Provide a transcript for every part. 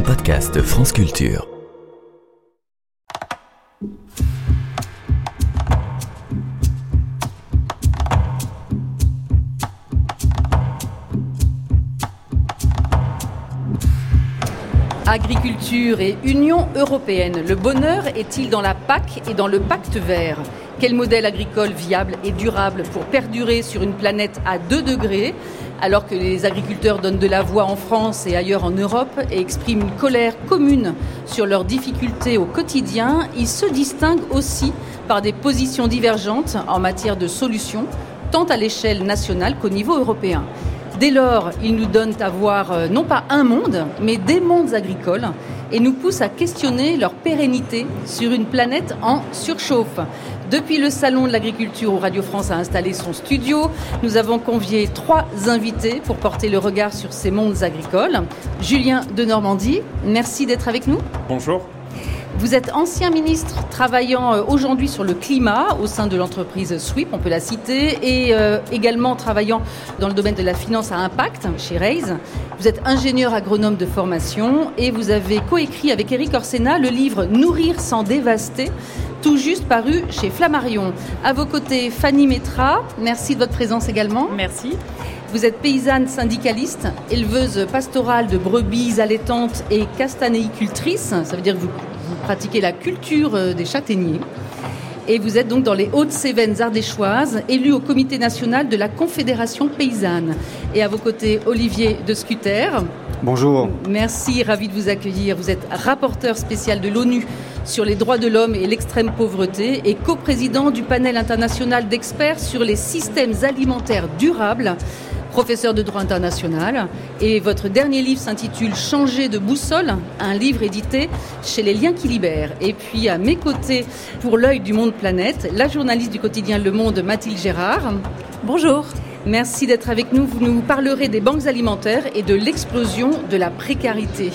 un podcast France Culture. Agriculture et Union européenne, le bonheur est-il dans la PAC et dans le pacte vert? Quel modèle agricole viable et durable pour perdurer sur une planète à 2 degrés? Alors que les agriculteurs donnent de la voix en France et ailleurs en Europe et expriment une colère commune sur leurs difficultés au quotidien, ils se distinguent aussi par des positions divergentes en matière de solutions, tant à l'échelle nationale qu'au niveau européen. Dès lors, ils nous donnent à voir euh, non pas un monde, mais des mondes agricoles et nous poussent à questionner leur pérennité sur une planète en surchauffe. Depuis le Salon de l'Agriculture où Radio France a installé son studio, nous avons convié trois invités pour porter le regard sur ces mondes agricoles. Julien de Normandie, merci d'être avec nous. Bonjour. Vous êtes ancien ministre travaillant euh, aujourd'hui sur le climat au sein de l'entreprise SWIP, on peut la citer, et euh, également travaillant dans le domaine de la finance à impact chez Raise. Vous êtes ingénieur agronome de formation et vous avez coécrit avec Eric Orsena le livre Nourrir sans dévaster, tout juste paru chez Flammarion. À vos côtés, Fanny Metra, merci de votre présence également. Merci. Vous êtes paysanne syndicaliste, éleveuse pastorale de brebis allaitantes et castanéicultrice. Ça veut dire que vous vous pratiquez la culture euh, des châtaigniers. Et vous êtes donc dans les Hautes-Cévennes ardéchoises, élu au comité national de la Confédération paysanne. Et à vos côtés, Olivier de Scuter. Bonjour. Merci, ravi de vous accueillir. Vous êtes rapporteur spécial de l'ONU sur les droits de l'homme et l'extrême pauvreté et coprésident du panel international d'experts sur les systèmes alimentaires durables professeur de droit international. Et votre dernier livre s'intitule Changer de boussole, un livre édité chez Les Liens qui libèrent. Et puis à mes côtés, pour l'œil du monde planète, la journaliste du quotidien Le Monde, Mathilde Gérard. Bonjour. Merci d'être avec nous. Vous nous parlerez des banques alimentaires et de l'explosion de la précarité.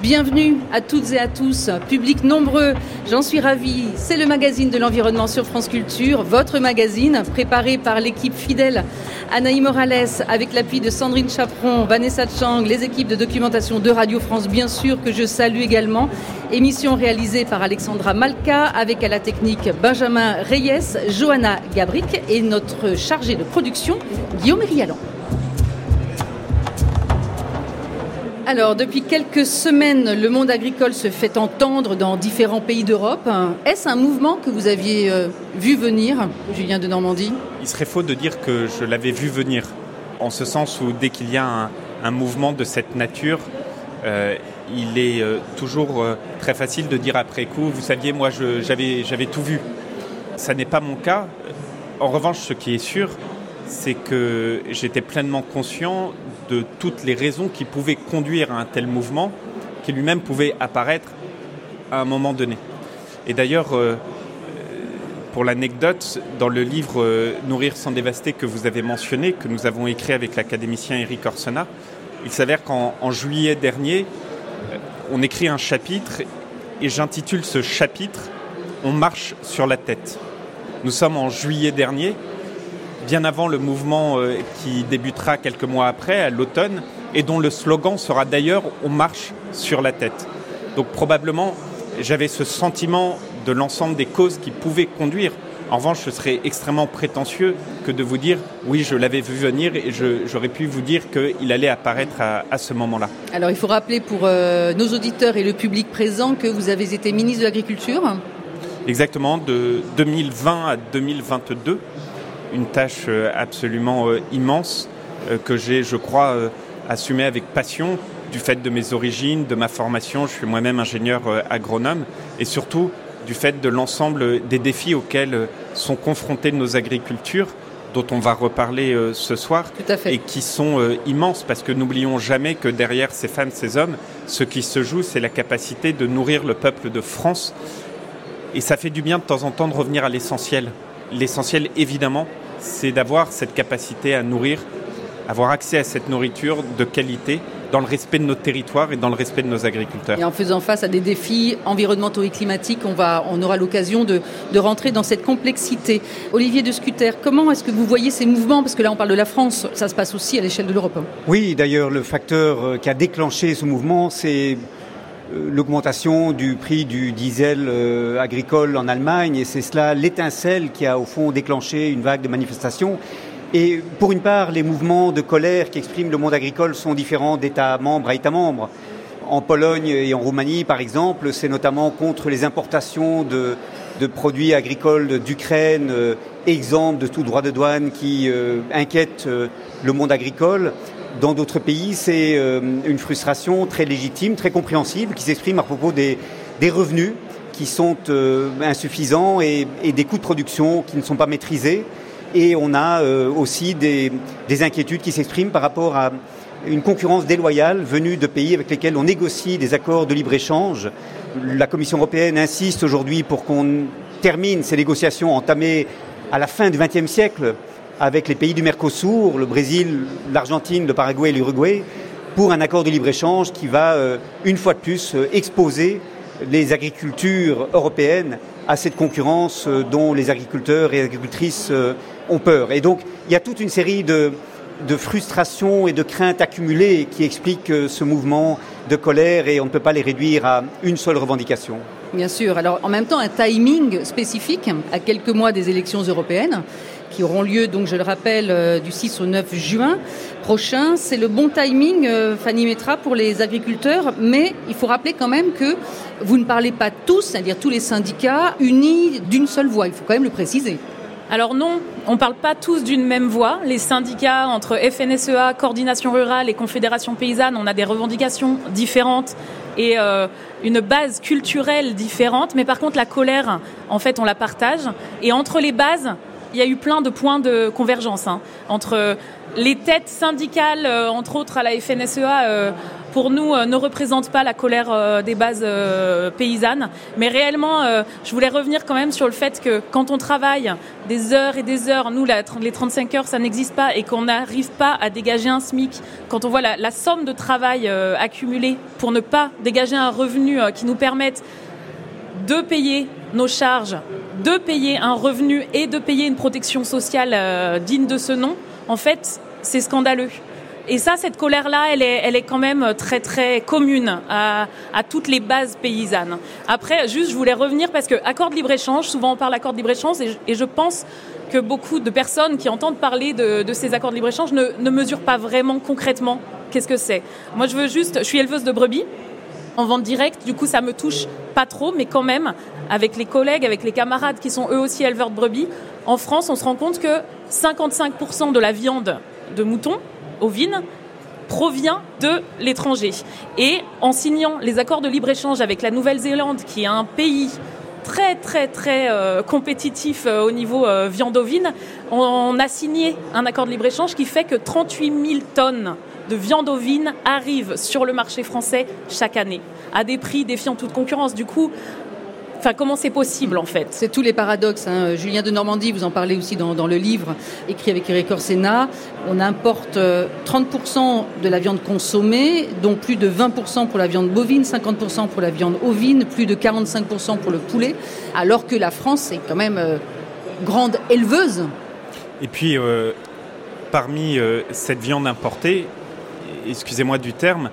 Bienvenue à toutes et à tous, public nombreux, j'en suis ravie. C'est le magazine de l'environnement sur France Culture, votre magazine préparé par l'équipe fidèle Anaï Morales avec l'appui de Sandrine Chaperon, Vanessa Chang, les équipes de documentation de Radio France bien sûr que je salue également. Émission réalisée par Alexandra Malka avec à la technique Benjamin Reyes, Johanna Gabric et notre chargé de production Guillaume Rialan. Alors, depuis quelques semaines, le monde agricole se fait entendre dans différents pays d'Europe. Est-ce un mouvement que vous aviez euh, vu venir, Julien de Normandie? Il serait faux de dire que je l'avais vu venir, en ce sens où dès qu'il y a un, mouvement de cette nature, euh, il est euh, toujours très facile de dire après coup, vous saviez, moi j'avais tout vu. Ça n'est pas mon cas. En revanche, ce qui est sûr, c'est que j'étais pleinement conscient de toutes les raisons qui pouvaient conduire à un tel mouvement, qui lui-même pouvait apparaître à un moment donné. Et d'ailleurs, euh, pour l'anecdote, dans le livre euh, Nourrir sans dévaster que vous avez mentionné, que nous avons écrit avec l'académicien Eric Orsena, il s'avère qu'en juillet dernier, euh, on écrit un chapitre et j'intitule ce chapitre On marche sur la tête. Nous sommes en juillet dernier bien avant le mouvement euh, qui débutera quelques mois après, à l'automne, et dont le slogan sera d'ailleurs On marche sur la tête. Donc probablement, j'avais ce sentiment de l'ensemble des causes qui pouvaient conduire. En revanche, ce serait extrêmement prétentieux que de vous dire oui, je l'avais vu venir et j'aurais pu vous dire qu'il allait apparaître à, ce moment-là. Alors il faut rappeler pour euh, nos auditeurs et le public présent que vous avez été ministre de l'Agriculture? Exactement, de 2020 à 2022 une tâche euh, absolument euh, immense euh, que j'ai, je crois, assumée avec passion du fait de mes origines, de ma formation. Je suis moi-même ingénieur agronome et surtout du fait de l'ensemble des défis auxquels sont confrontés nos agricultures dont on va reparler ce soir et qui sont immenses parce que n'oublions jamais que derrière ces femmes, ces hommes, ce qui se joue, c'est la capacité de nourrir le peuple de France. Et ça fait du bien de temps en temps de revenir à l'essentiel. L'essentiel, évidemment, c'est d'avoir cette capacité à nourrir, avoir accès à cette nourriture de qualité dans le respect de nos territoires et dans le respect de nos agriculteurs. Et en faisant face à des défis environnementaux et climatiques, on, va, on aura l'occasion de, de, rentrer dans cette complexité. Olivier de Scuter, comment est-ce que vous voyez ces mouvements? Parce que là, on parle de la France, ça se passe aussi à l'échelle de l'Europe. Oui, d'ailleurs, le facteur euh, qui a déclenché ce mouvement, c'est l'augmentation du prix du diesel euh, agricole en Allemagne, et c'est cela l'étincelle qui a au fond déclenché une vague de manifestations. Et pour une part, les mouvements de colère qui expriment le monde agricole sont différents d'État membre à État membre. En Pologne et en Roumanie, par exemple, c'est notamment contre les importations de, produits agricoles d'Ukraine, euh, exemple de tout droit de douane qui euh, inquiète euh, le monde agricole. Dans d'autres pays, c'est euh, une frustration très légitime, très compréhensible, qui s'exprime à propos des, revenus qui sont euh, insuffisants et, et, des coûts de production qui ne sont pas maîtrisés. Et on a euh, aussi des, des, inquiétudes qui s'expriment par rapport à une concurrence déloyale venue de pays avec lesquels on négocie des accords de libre-échange. La Commission européenne insiste aujourd'hui pour qu'on termine ces négociations entamées à la fin du XXe siècle avec les pays du Mercosur, le Brésil, l'Argentine, le Paraguay et l'Uruguay, pour un accord de libre-échange qui va, euh, une fois de plus, euh, exposer les agricultures européennes à cette concurrence euh, dont les agriculteurs et agricultrices ont peur. Et donc, il y a toute une série de, de frustrations et de craintes accumulées qui expliquent ce mouvement de colère et on ne peut pas les réduire à une seule revendication. Bien sûr. Alors, en même temps, un timing spécifique à quelques mois des élections européennes qui auront lieu, donc je le rappelle, euh, du 6 au 9 juin prochain. C'est le bon timing, euh, Fanny Metra, pour les agriculteurs, mais il faut rappeler quand même que vous ne parlez pas tous, c'est-à-dire tous les syndicats, unis d'une seule voix. Il faut quand même le préciser. Alors non, on ne parle pas tous d'une même voix. Les syndicats entre FNSEA, Coordination rurale et Confédération paysanne, on a des revendications différentes et euh, une base culturelle différente. Mais par contre, la colère, en fait, on la partage. Et entre les bases, il y a eu plein de points de convergence hein, entre les têtes syndicales, euh, entre autres à la FNSEA, euh, pour nous euh, ne représentent pas la colère des bases paysannes. Mais réellement, je voulais revenir quand même sur le fait que quand on travaille des heures et des heures, nous, les 35 heures, ça n'existe pas, et qu'on n'arrive pas à dégager un SMIC, quand on voit la, somme de travail accumulée pour ne pas dégager un revenu qui nous permette de payer nos charges, de payer un revenu et de payer une protection sociale euh, digne de ce nom, en fait, c'est scandaleux. Et ça, cette colère-là, elle est, elle est quand même très très commune à, toutes les bases paysannes. Après, juste, je voulais revenir parce que accord de libre-échange, souvent on parle accord de libre-échange et, et, je pense que beaucoup de personnes qui entendent parler de, de ces accords de libre-échange ne, ne mesurent pas vraiment concrètement qu'est-ce que c'est. Moi, je veux juste, je suis éleveuse de brebis en vente directe, du coup, ça me touche pas trop, mais quand même, avec les collègues, avec les camarades qui sont eux aussi éleveurs de brebis, en France, on se rend compte que 55% de la viande de mouton ovine provient de l'étranger. Et en signant les accords de libre-échange avec la Nouvelle-Zélande, qui est un pays très très très euh, compétitif euh, au niveau euh, viande ovine, on, on, a signé un accord de libre-échange qui fait que 38 000 tonnes de viande ovine arrivent sur le marché français chaque année, à des prix défiant toute concurrence. Du coup, Enfin, comment c'est possible en fait? C'est tous les paradoxes. Hein. Julien de Normandie, vous en parlez aussi dans, dans le livre écrit avec Eric Orsena. On importe 30% de la viande consommée, dont plus de 20% pour la viande bovine, 50% pour la viande ovine, plus de 45% pour le poulet, alors que la France est quand même euh, grande éleveuse. Et puis, euh, parmi euh, cette viande importée, excusez-moi du terme,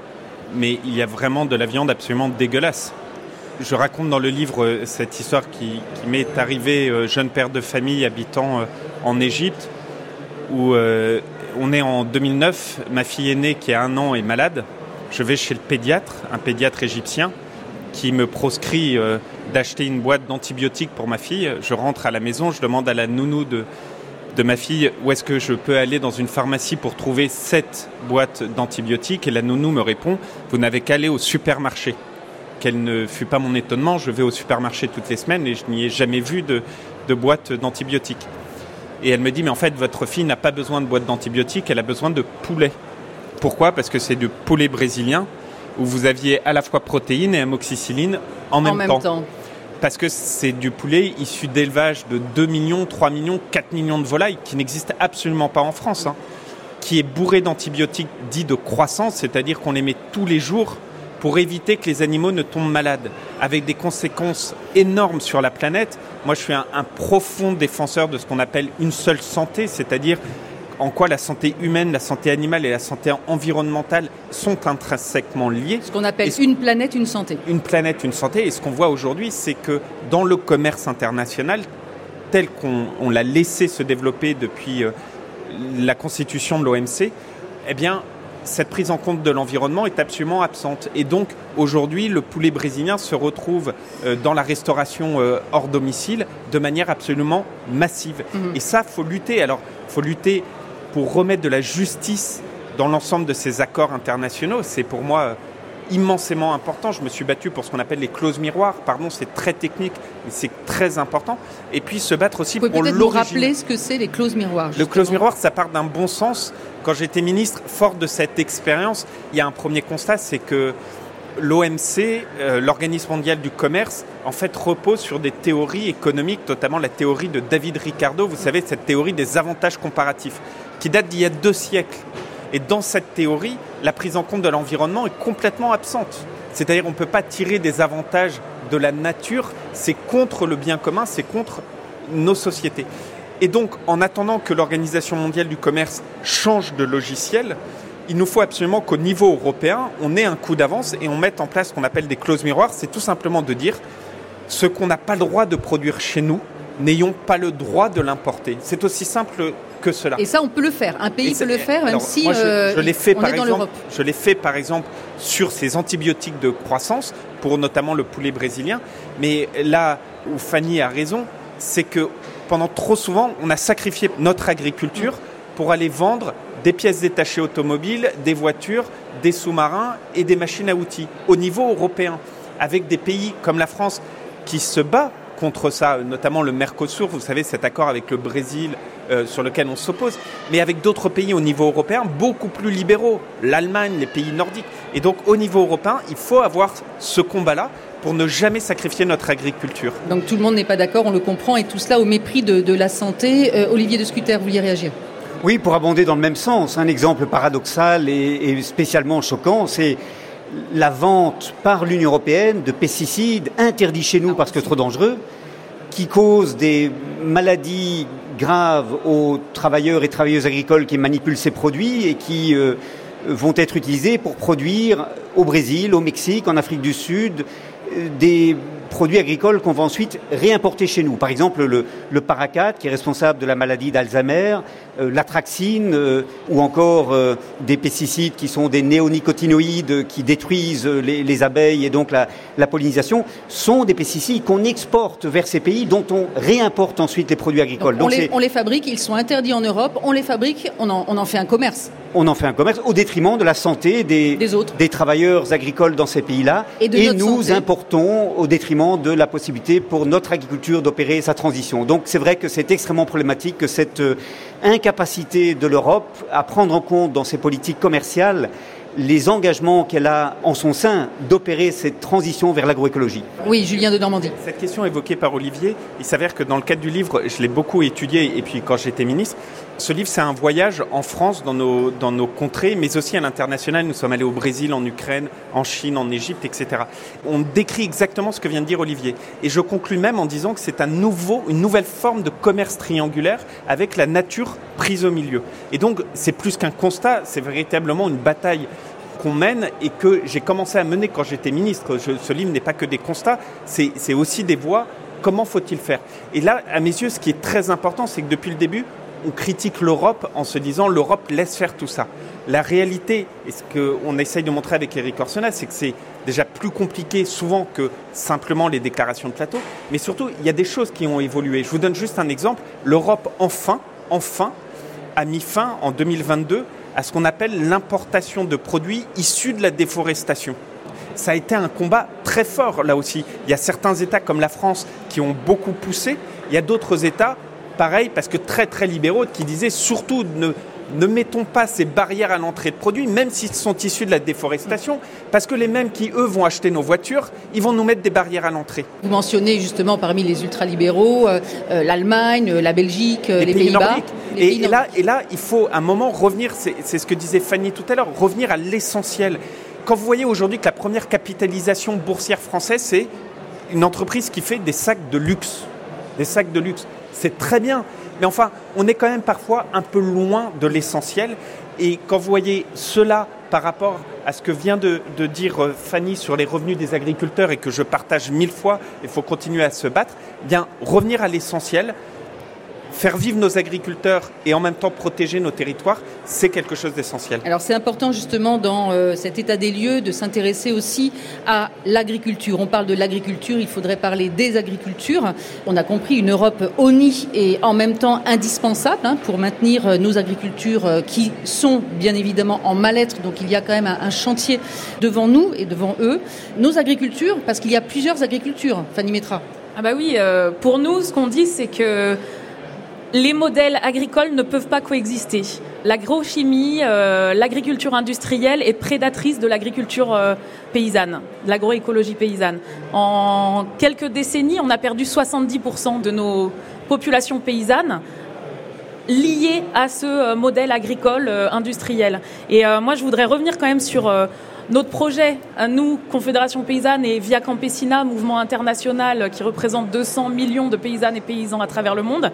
mais il y a vraiment de la viande absolument dégueulasse je raconte dans le livre euh, cette histoire qui, m'est arrivée euh, jeune père de famille habitant euh, en Égypte où on est en 2009, ma fille aînée qui a un an est malade. Je vais chez le pédiatre, un pédiatre égyptien qui me proscrit d'acheter une boîte d'antibiotiques pour ma fille. Je rentre à la maison, je demande à la nounou de, de ma fille où est-ce que je peux aller dans une pharmacie pour trouver cette boîte d'antibiotiques? Et la nounou me répond vous n'avez qu'à aller au supermarché quel ne fut pas mon étonnement, je vais au supermarché toutes les semaines et je n'y ai jamais vu de, de boîte d'antibiotiques. Et elle me dit, mais en fait, votre fille n'a pas besoin de boîte d'antibiotiques, elle a besoin de poulet. Pourquoi? Parce que c'est du poulet brésilien où vous aviez à la fois protéines et amoxicilline en même, en même temps. temps. Parce que c'est du poulet issu d'élevage de 2 millions, 3 millions, 4 millions de volailles qui n'existe absolument pas en France, hein, qui est bourré d'antibiotiques dits de croissance, c'est-à-dire qu'on les met tous les jours pour éviter que les animaux ne tombent malades, avec des conséquences énormes sur la planète. Moi, je suis un profond défenseur de ce qu'on appelle une seule santé, c'est-à-dire en quoi la santé humaine, la santé animale et la santé environnementale sont intrinsèquement liées. Ce qu'on appelle une planète, une santé. Une planète, une santé. Et ce qu'on voit aujourd'hui, c'est que dans le commerce international, tel qu'on l'a laissé se développer depuis euh, la constitution de l'OMC, eh bien, cette prise en compte de l'environnement est absolument absente. Et donc, aujourd'hui, le poulet brésilien se retrouve euh, dans la restauration euh, hors domicile de manière absolument massive. Mhm. Et ça, faut lutter. Alors, faut lutter pour remettre de la justice dans l'ensemble de ces accords internationaux. C'est pour moi euh, immensément important. Je me suis battu pour ce qu'on appelle les clauses miroirs. Pardon, c'est très technique, mais c'est très important. Et puis se battre aussi pour l'origine. Vous rappeler ce que c'est les clauses miroirs Le clause miroir, ça part d'un bon sens. Quand j'étais ministre, fort de cette expérience, il y a un premier constat, c'est que l'OMC, euh, l'Organisme mondial du commerce, en fait repose sur des théories économiques, notamment la théorie de David Ricardo, vous savez, cette théorie des avantages comparatifs, qui date d'il y a deux siècles. Et dans cette théorie, la prise en compte de l'environnement est complètement absente. C'est-à-dire qu'on ne peut pas tirer des avantages de la nature, c'est contre le bien commun, c'est contre nos sociétés. Et donc, en attendant que l'Organisation mondiale du commerce change de logiciel, il nous faut absolument qu'au niveau européen, on ait un coup d'avance et on mette en place ce qu'on appelle des clauses miroirs. C'est tout simplement de dire ce qu'on n'a pas le droit de produire chez nous, n'ayons pas le droit de l'importer. C'est aussi simple que cela. Et ça, on peut le faire. Un pays peut le faire, même si je, euh, l'ai fait, par exemple, Je l'ai fait, par exemple, sur ces antibiotiques de croissance, pour notamment le poulet brésilien. Mais là où Fanny a raison, c'est que pendant trop souvent, on a sacrifié notre agriculture pour aller vendre des pièces détachées automobiles, des voitures, des sous-marins et des machines à outils au niveau européen, avec des pays comme la France qui se bat contre ça, notamment le Mercosur, vous savez, cet accord avec le Brésil euh, sur lequel on s'oppose, mais avec d'autres pays au niveau européen beaucoup plus libéraux, l'Allemagne, les pays nordiques. Et donc au niveau européen, il faut avoir ce combat-là pour ne jamais sacrifier notre agriculture. Donc tout le monde n'est pas d'accord, on le comprend, et tout cela au mépris de, la santé. Euh, Olivier de Scuter, vous vouliez réagir? Oui, pour abonder dans le même sens. Un exemple paradoxal et spécialement choquant, c'est la vente par l'Union européenne de pesticides interdits chez nous parce que trop dangereux, qui causent des maladies graves aux travailleurs et travailleuses agricoles qui manipulent ces produits et qui euh, vont être utilisés pour produire au Brésil, au Mexique, en Afrique du Sud, euh, des produits agricoles qu'on va ensuite réimporter chez nous. Par exemple, le, le paracate, qui est responsable de la maladie d'Alzheimer, euh, l'attraxine euh, ou encore euh, des pesticides qui sont des néonicotinoïdes qui détruisent les, abeilles et donc la, pollinisation, sont des pesticides qu'on exporte vers ces pays dont on réimporte ensuite les produits agricoles. Donc, on, les, fabrique, ils sont interdits en Europe, on les fabrique, on en, fait un commerce. On en fait un commerce au détriment de la santé des, des, travailleurs agricoles dans ces pays-là. Et, nous importons au détriment de la possibilité pour notre agriculture d'opérer sa transition. Donc c'est vrai que c'est extrêmement problématique que cette incapacité de l'Europe à prendre en compte dans ses politiques commerciales les engagements qu'elle a en son sein d'opérer cette transition vers l'agroécologie. Oui, Julien de Normandie. Cette question évoquée par Olivier, il s'avère que dans le cadre du livre, je l'ai beaucoup étudié, et puis quand j'étais ministre, ce livre, c'est un voyage en France, dans nos, dans nos contrées, mais aussi à l'international. Nous sommes allés au Brésil, en Ukraine, en Chine, en Égypte, etc. On décrit exactement ce que vient de dire Olivier. Et je conclus même en disant que c'est un nouveau, une nouvelle forme de commerce triangulaire avec la nature prise au milieu. Et donc, c'est plus qu'un constat, c'est véritablement une bataille qu'on mène et que j'ai commencé à mener quand j'étais ministre. ce livre n'est pas que des constats, c'est aussi des voies. Comment faut-il faire? Et là, à mes yeux, ce qui est très important, c'est que depuis le début, on critique l'Europe en se disant l'Europe laisse faire tout ça. La réalité, et ce qu'on essaye de montrer avec Eric Orsena, c'est que c'est déjà plus compliqué souvent que simplement les déclarations de plateau, mais surtout, il y a des choses qui ont évolué. Je vous donne juste un exemple. L'Europe, enfin, enfin, a mis fin en 2022 à ce qu'on appelle l'importation de produits issus de la déforestation. Ça a été un combat très fort là aussi. Il y a certains États comme la France qui ont beaucoup poussé, il y a d'autres États pareil, parce que très très libéraux, qui disaient surtout ne, ne mettons pas ces barrières à l'entrée de produits, même s'ils sont issus de la déforestation, parce que les mêmes qui, eux, vont acheter nos voitures, ils vont nous mettre des barrières à l'entrée. Vous mentionnez justement parmi les ultralibéraux euh, euh, l'Allemagne, la Belgique, les, Pays-Bas. et, là, et là, il faut un moment revenir, c'est ce que disait Fanny tout à l'heure, revenir à l'essentiel. Quand vous voyez aujourd'hui que la première capitalisation boursière française, c'est une entreprise qui fait des sacs de luxe. Des sacs de luxe c'est très bien. Mais enfin, on est quand même parfois un peu loin de l'essentiel. Et quand vous voyez cela par rapport à ce que vient de, de, dire euh, Fanny sur les revenus des agriculteurs et que je partage mille fois, il faut continuer à se battre, eh bien revenir à l'essentiel, faire vivre nos agriculteurs et en même temps protéger nos territoires, c'est quelque chose d'essentiel. Alors c'est important justement dans euh, cet état des lieux de s'intéresser aussi à l'agriculture. On parle de l'agriculture, il faudrait parler des agricultures. On a compris une Europe ONI et en même temps indispensable hein, pour maintenir euh, nos agricultures euh, qui sont bien évidemment en mal-être. Donc il y a quand même un, un chantier devant nous et devant eux. Nos agricultures, parce qu'il y a plusieurs agricultures, Fanny Metra. Ah bah oui, euh, pour nous, ce qu'on dit, c'est que les modèles agricoles ne peuvent pas coexister. L'agrochimie, euh, l'agriculture industrielle est prédatrice de l'agriculture euh, paysanne, de l'agroécologie paysanne. En quelques décennies, on a perdu 70% de nos populations paysannes liées à ce euh, modèle agricole industriel. Et moi, je voudrais revenir quand même sur notre projet, nous, Confédération paysanne et Via Campesina, mouvement international qui représente 200 millions de paysannes et paysans à travers le monde.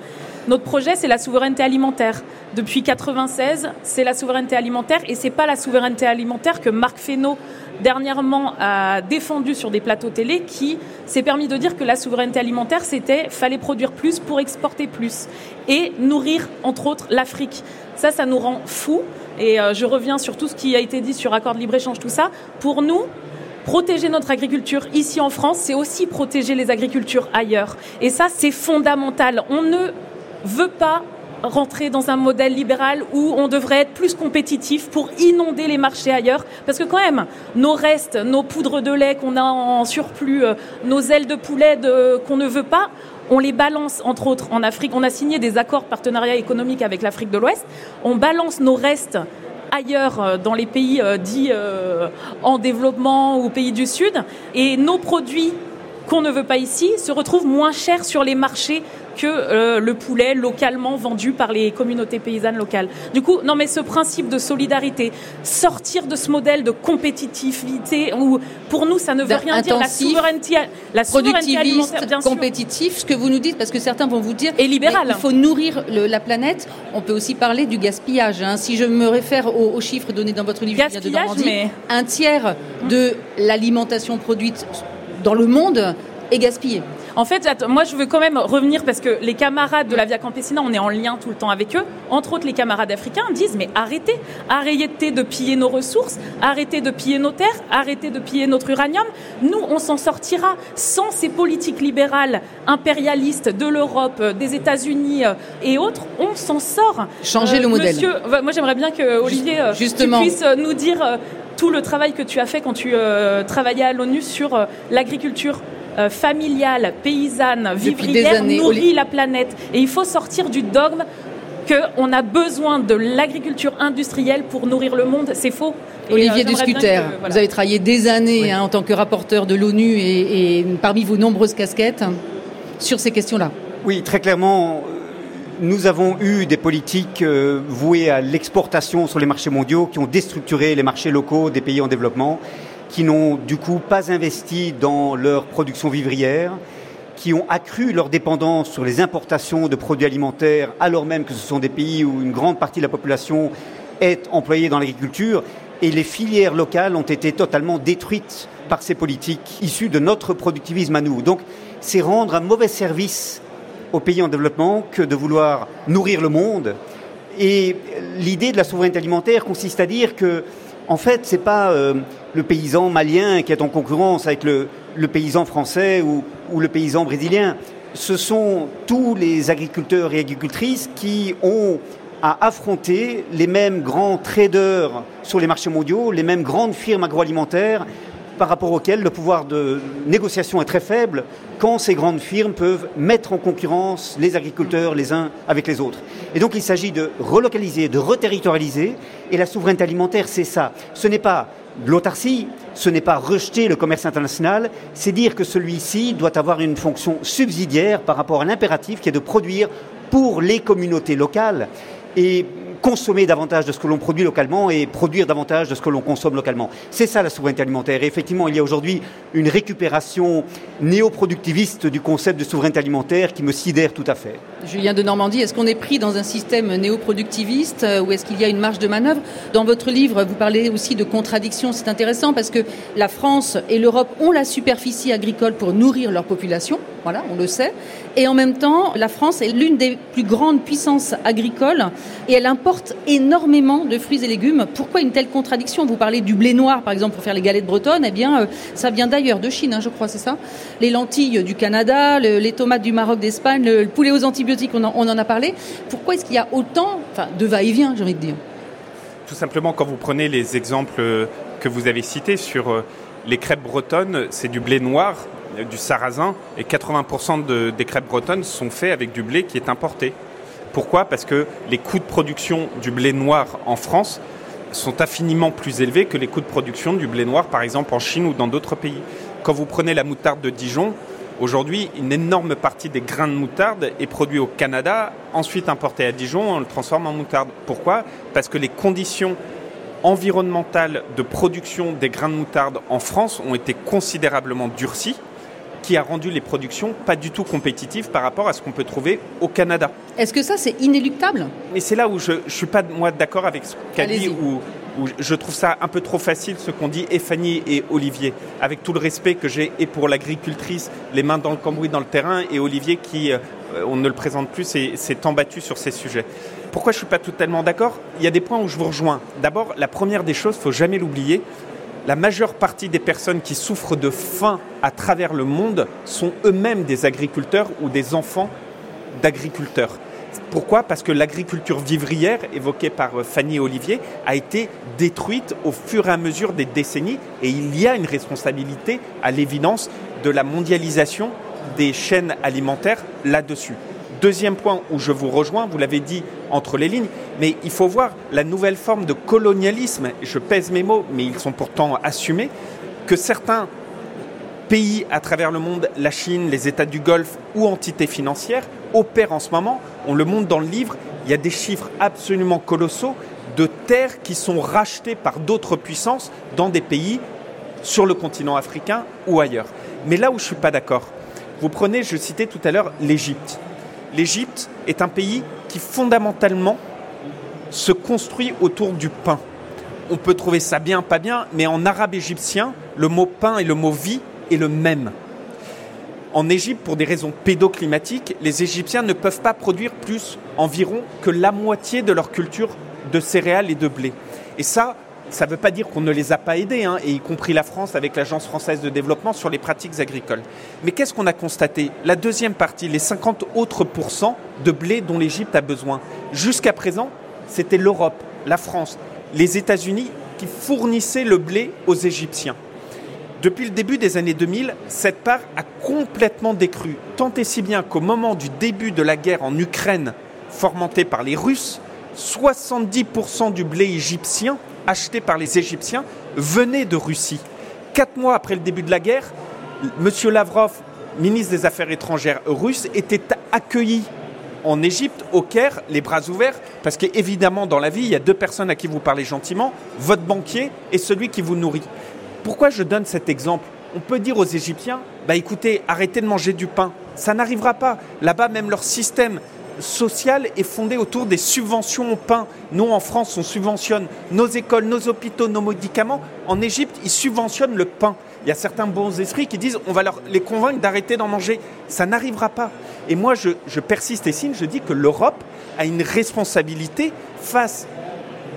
Notre projet, c'est la souveraineté alimentaire. Depuis 96, c'est la souveraineté alimentaire et c'est pas la souveraineté alimentaire que Marc Fesneau dernièrement a défendu sur des plateaux télé qui s'est permis de dire que la souveraineté alimentaire c'était fallait produire plus pour exporter plus et nourrir entre autres l'Afrique. Ça ça nous rend fous et euh, je reviens sur tout ce qui a été dit sur accord de libre-échange tout ça. Pour nous, protéger notre agriculture ici en France, c'est aussi protéger les agricultures ailleurs. Et ça, c'est fondamental. On ne veut pas rentrer dans un modèle libéral où on devrait être plus compétitif pour inonder les marchés ailleurs. Parce que quand même, nos restes, nos poudres de lait qu'on a en surplus, euh, nos ailes de poulet de, qu'on ne veut pas, on les balance entre autres en Afrique. On a signé des accords partenariat économique avec l'Afrique de l'Ouest. On balance nos restes ailleurs euh, dans les pays euh, dits euh, en développement ou pays du Sud. Et nos produits qu'on ne veut pas ici se retrouvent moins chers sur les marchés que euh, le poulet localement vendu par les communautés paysannes locales. Du coup, non mais ce principe de solidarité, sortir de ce modèle de compétitivité où pour nous ça ne veut rien dire la souveraineté, la souveraineté alimentaire, bien compétitif, ce que vous nous dites parce que certains vont vous dire et libéral. Il faut nourrir le, la planète. On peut aussi parler du gaspillage. Hein. Si je me réfère aux, aux, chiffres donnés dans votre livre, gaspillage, de mais un tiers de l'alimentation produite dans le monde est gaspillée. En fait, moi, je veux quand même revenir parce que les camarades de la Via Campesina, on est en lien tout le temps avec eux. Entre autres, les camarades africains disent mais arrêtez, arrêtez de piller nos ressources, arrêtez de piller nos terres, arrêtez de piller notre uranium. Nous, on s'en sortira sans ces politiques libérales impérialistes de l'Europe, des États-Unis et autres. On s'en sort. Changer euh, le modèle. Monsieur, moi, j'aimerais bien que Olivier, Justement. tu puisses nous dire tout le travail que tu as fait quand tu euh, travaillais à l'ONU sur euh, l'agriculture euh, familiale, paysanne, vivrière, nourrit la planète. Et il faut sortir du dogme qu'on a besoin de l'agriculture industrielle pour nourrir le monde. C'est faux. Olivier euh, Discuter, voilà. vous avez travaillé des années oui. hein, en tant que rapporteur de l'ONU et, et, parmi vos nombreuses casquettes sur ces questions-là. Oui, très clairement. Nous avons eu des politiques euh, vouées à l'exportation sur les marchés mondiaux qui ont déstructuré les marchés locaux des pays en développement qui n'ont du coup pas investi dans leur production vivrière, qui ont accru leur dépendance sur les importations de produits alimentaires, alors même que ce sont des pays où une grande partie de la population est employée dans l'agriculture, et les filières locales ont été totalement détruites par ces politiques issues de notre productivisme à nous. Donc c'est rendre un mauvais service aux pays en développement que de vouloir nourrir le monde. Et l'idée de la souveraineté alimentaire consiste à dire que, en fait, c'est pas euh, le paysan malien qui est en concurrence avec le, paysan français ou, ou, le paysan brésilien. Ce sont tous les agriculteurs et agricultrices qui ont à affronter les mêmes grands traders sur les marchés mondiaux, les mêmes grandes firmes agroalimentaires par rapport auxquelles le pouvoir de négociation est très faible quand ces grandes firmes peuvent mettre en concurrence les agriculteurs les uns avec les autres. Et donc il s'agit de relocaliser, de reterritorialiser, et la souveraineté alimentaire, c'est ça. Ce n'est pas l'autarcie, ce n'est pas rejeter le commerce international, c'est dire que celui-ci doit avoir une fonction subsidiaire par rapport à l'impératif qui est de produire pour les communautés locales consommer davantage de ce que l'on produit localement et produire davantage de ce que l'on consomme localement. C'est ça la souveraineté alimentaire. Et effectivement, il y a aujourd'hui une récupération néoproductiviste du concept de souveraineté alimentaire qui me sidère tout à fait. Julien de Normandie, est-ce qu'on est pris dans un système néo-productiviste euh, ou est-ce qu'il y a une marge de manœuvre? Dans votre livre, vous parlez aussi de contradictions. C'est intéressant parce que la France et l'Europe ont la superficie agricole pour nourrir leur population. Voilà, on le sait. Et en même temps, la France est l'une des plus grandes puissances agricoles et elle importe énormément de fruits et légumes. Pourquoi une telle contradiction? Vous parlez du blé noir, par exemple, pour faire les galettes bretonnes. Eh bien, euh, ça vient d'ailleurs, de Chine, hein, je crois, c'est ça? Les lentilles du Canada, les tomates du Maroc, d'Espagne, le poulet aux antibiotiques, on en, a parlé. Pourquoi est-ce qu'il y a autant enfin, de va-et-vient, j'ai envie de dire? Tout simplement, quand vous prenez les exemples que vous avez cités sur euh, les crêpes bretonnes, c'est du blé noir du sarrasin et 80% des crêpes bretonnes sont faits avec du blé qui est importé. Pourquoi? Parce que les coûts de production du blé noir en France sont infiniment plus élevés que les coûts de production du blé noir, par exemple en Chine ou dans d'autres pays. Quand vous prenez la moutarde de Dijon, aujourd'hui, une énorme partie des grains de moutarde est produit au Canada, ensuite importé à Dijon, on le transforme en moutarde. Pourquoi? Parce que les conditions environnementales de production des grains de moutarde en France ont été considérablement durcies qui a rendu les productions pas du tout compétitives par rapport à ce qu'on peut trouver au Canada. Est-ce que ça, c'est inéluctable? Mais c'est là où je ne suis pas, moi, d'accord avec ce qu'a dit, où, je trouve ça un peu trop facile, ce qu'ont dit Fanny et Olivier, avec tout le respect que j'ai et pour l'agricultrice, les mains dans le cambouis, dans le terrain, et Olivier qui, euh, on ne le présente plus, s'est embattu sur ces sujets. Pourquoi je ne suis pas totalement d'accord? Il y a des points où je vous rejoins. D'abord, la première des choses, il faut jamais l'oublier, la majeure partie des personnes qui souffrent de faim à travers le monde sont eux-mêmes des agriculteurs ou des enfants d'agriculteurs. Pourquoi? Parce que l'agriculture vivrière, évoquée par euh, Fanny Olivier, a été détruite au fur et à mesure des décennies et il y a une responsabilité, à l'évidence, de la mondialisation des chaînes alimentaires là-dessus. Deuxième point où je vous rejoins, vous l'avez dit entre les lignes, mais il faut voir la nouvelle forme de colonialisme, je pèse mes mots, mais ils sont pourtant assumés, que certains pays à travers le monde, la Chine, les États du Golfe ou entités financières, opèrent en ce moment. On le montre dans le livre, il y a des chiffres absolument colossaux de terres qui sont rachetées par d'autres puissances dans des pays sur le continent africain ou ailleurs. Mais là où je ne suis pas d'accord, vous prenez, je citais tout à l'heure, l'Égypte l'Égypte est un pays qui fondamentalement se construit autour du pain. On peut trouver ça bien, pas bien, mais en arabe égyptien, le mot pain et le mot vie est le même. En Égypte, pour des raisons pédoclimatiques, les Égyptiens ne peuvent pas produire plus environ que la moitié de leur culture de céréales et de blé. Et ça, ça ne veut pas dire qu'on ne les a pas aidés, hein, et y compris la France avec l'Agence française de développement sur les pratiques agricoles. Mais qu'est-ce qu'on a constaté? La deuxième partie, les 50 autres pourcents de blé dont l'Égypte a besoin. Jusqu'à présent, c'était l'Europe, la France, les États-Unis qui fournissaient le blé aux Égyptiens. Depuis le début des années 2000, cette part a complètement décru, tant et si bien qu'au moment du début de la guerre en Ukraine, fomentée par les Russes, 70% du blé égyptien acheté par les Égyptiens venait de Russie. Quatre mois après le début de la guerre, M. Lavrov, ministre des Affaires étrangères russe, était accueilli en Égypte, au Caire, les bras ouverts, parce qu'évidemment, dans la vie, il y a deux personnes à qui vous parlez gentiment, votre banquier et celui qui vous nourrit. Pourquoi je donne cet exemple? On peut dire aux Égyptiens, bah écoutez, arrêtez de manger du pain. Ça n'arrivera pas. Là-bas, même leur système social est fondé autour des subventions au pain. Nous, en France, on subventionne nos écoles, nos hôpitaux, nos médicaments. En Égypte, ils subventionnent le pain. Il y a certains bons esprits qui disent on va leur, les convaincre d'arrêter d'en manger. Ça n'arrivera pas. Et moi, je, je persiste et signe, je dis que l'Europe a une responsabilité face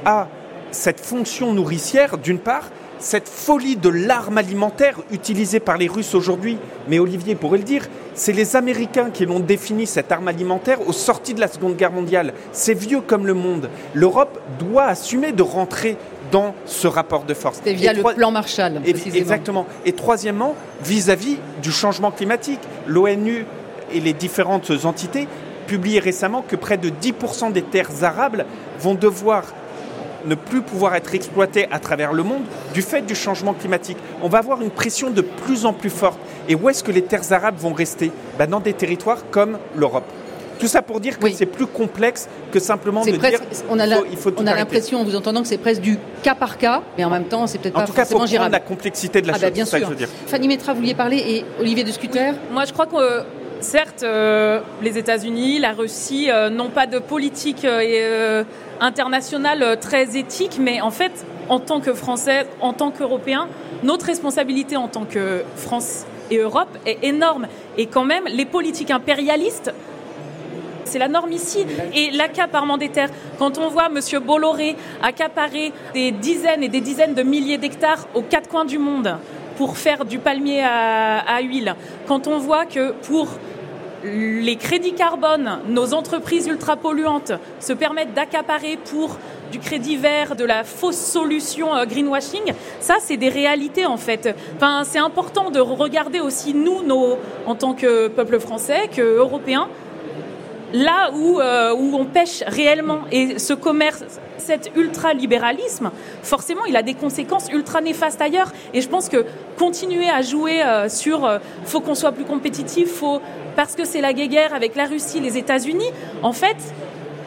à cette fonction nourricière, d'une part, cette folie de l'arme alimentaire utilisée par les Russes aujourd'hui, mais Olivier pourrait le dire, c'est les Américains qui l'ont défini, cette arme alimentaire, au sorti de la Seconde Guerre mondiale. C'est vieux comme le monde. L'Europe doit assumer de rentrer dans ce rapport de force. C'est via le plan Marshall. Exactement. Et troisièmement, vis-à-vis du changement climatique. L'ONU et les différentes entités publiaient récemment que près de 10% des terres arables vont devoir ne plus pouvoir être exploité à travers le monde du fait du changement climatique. On va avoir une pression de plus en plus forte. Et où est-ce que les terres arabes vont rester? Ben Dans des territoires comme l'Europe. Tout ça pour dire que c'est plus complexe que simplement de dire on a il faut, On a l'impression, en vous entendant, que c'est presque du cas par cas, mais en même temps, c'est peut-être pas tout cas, forcément la complexité de la ah chose. bien sûr. Ça que je veux dire. Fanny Metra, vous vouliez parler et Olivier de Scuter Moi, je crois que certes, euh, les États-Unis, la Russie euh, n'ont pas de politique internationale très éthique, mais en fait, en tant que Français, en tant qu'Européens, notre responsabilité en tant que France et Europe est énorme. Et quand même, les politiques impérialistes c'est la norme ici. Et l'accaparement des terres, quand on voit M. Bolloré accaparer des dizaines et des dizaines de milliers d'hectares aux quatre coins du monde pour faire du palmier à, huile, quand on voit que pour les crédits carbone, nos entreprises ultra polluantes se permettent d'accaparer pour du crédit vert, de la fausse solution euh, greenwashing, ça c'est des réalités en fait. Enfin, c'est important de regarder aussi nous, en tant que peuple français, que européens, là où, euh, où on pêche réellement. Et ce commerce, cet ultralibéralisme, forcément, il a des conséquences ultra néfastes ailleurs. Et je pense que continuer à jouer euh, sur euh, faut qu'on soit plus compétitif, faut parce que c'est la guerre avec la Russie, les États-Unis, en fait,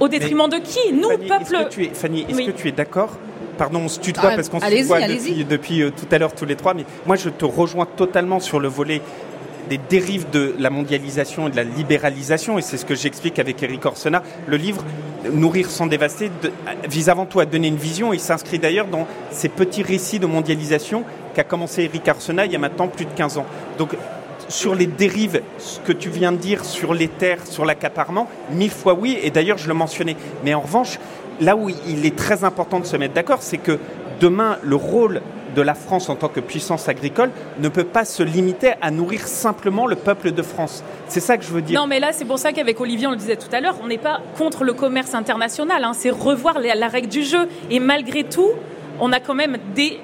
au détriment de qui? Nous, peuple. Est-ce que tu es, Fanny, est-ce que tu es d'accord? Pardon, on se tutoie ah, parce qu'on se tutoie depuis, depuis tout à l'heure tous les trois, mais moi je te rejoins totalement sur le volet des dérives de la mondialisation et de la libéralisation, et c'est ce que j'explique avec Eric Orsena. Le livre Nourrir sans dévaster vise avant tout à donner une vision, et s'inscrit d'ailleurs dans ces petits récits de mondialisation qu'a commencé Eric Orsena il y a maintenant plus de 15 ans. Donc sur les dérives, ce que tu viens de dire sur les terres, sur l'accaparement, mille fois oui, et d'ailleurs je le mentionnais. Mais en revanche, là où il est très important de se mettre d'accord, c'est que demain, le rôle de la France en tant que puissance agricole ne peut pas se limiter à nourrir simplement le peuple de France. C'est ça que je veux dire. Non, mais là, c'est pour ça qu'avec Olivier, on le disait tout à l'heure, on n'est pas contre le commerce international. Hein. c'est revoir la règle du jeu. Et malgré tout, on a quand même des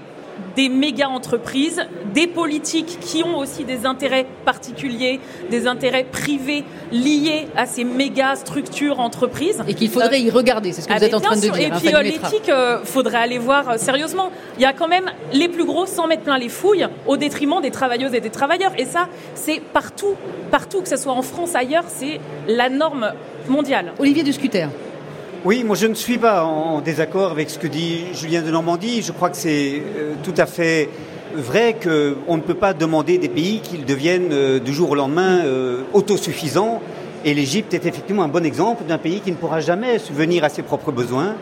des méga entreprises, des politiques qui ont aussi des intérêts particuliers, des intérêts privés liés à ces méga structures entreprises. Et qu'il faudrait y regarder, c'est ce que vous ah, êtes en train de dire. Et hein, puis euh, l'éthique, euh, faudrait aller voir euh, sérieusement. Il y a quand même les plus gros sans mettre plein les fouilles au détriment des travailleuses et des travailleurs. Et ça, c'est partout, partout, que ce soit en France, ailleurs, c'est la norme mondiale. Olivier Duscuter. Oui, moi je ne suis pas en désaccord avec ce que dit Julien de Normandie. Je crois que c'est euh, tout à fait vrai qu'on ne peut pas demander des pays qu'ils deviennent euh, du jour au lendemain euh, autosuffisants. Et l'Égypte est effectivement un bon exemple d'un pays qui ne pourra jamais subvenir à ses propres besoins.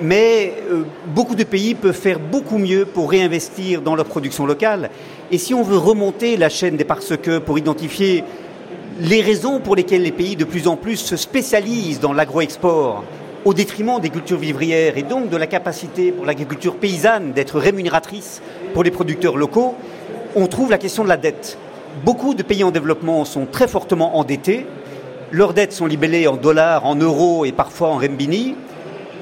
Mais beaucoup de pays peuvent faire beaucoup mieux pour réinvestir dans leur production locale. Et si on veut remonter la chaîne des parce que pour identifier les raisons pour lesquelles les pays de plus en plus se spécialisent dans l'agro-export au détriment des cultures vivrières et donc de la capacité pour l'agriculture paysanne d'être rémunératrice pour les producteurs locaux, on trouve la question de la dette. Beaucoup de pays en développement sont très fortement endettés, leurs dettes sont libellées en dollars, en euros et parfois en rembini,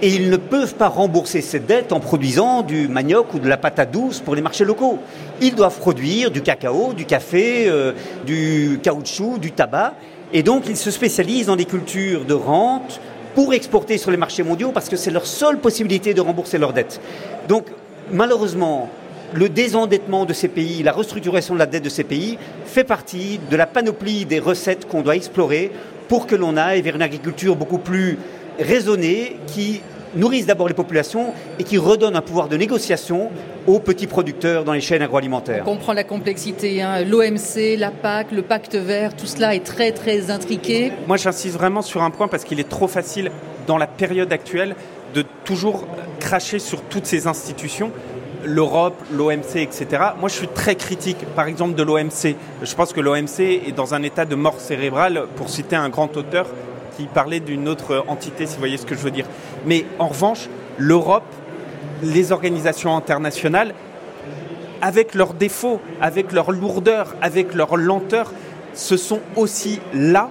et ils ne peuvent pas rembourser ces dettes en produisant du manioc ou de la patate douce pour les marchés locaux. Ils doivent produire du cacao, du café, euh, du caoutchouc, du tabac, et donc ils se spécialisent dans des cultures de rente, pour exporter sur les marchés mondiaux parce que c'est leur seule possibilité de rembourser leurs dettes. Donc, malheureusement, le désendettement de ces pays, la restructuration de la dette de ces pays fait partie de la panoplie des recettes qu'on doit explorer pour que l'on aille vers une agriculture beaucoup plus raisonnée qui nourrissent d'abord les populations et qui redonnent un pouvoir de négociation aux petits producteurs dans les chaînes agroalimentaires. On comprend la complexité, hein. l'OMC, la PAC, le pacte vert, tout cela est très très intriqué. Moi j'insiste vraiment sur un point parce qu'il est trop facile dans la période actuelle de toujours cracher sur toutes ces institutions l'Europe, l'OMC, etc. Moi, je suis très critique, par exemple, de l'OMC. Je pense que l'OMC est dans un état de mort cérébrale, pour citer un grand auteur qui parlait d'une autre entité, si vous voyez ce que je veux dire. Mais en revanche, l'Europe, les organisations internationales, avec leurs défauts, avec leur lourdeur, avec leur lenteur, ce sont aussi là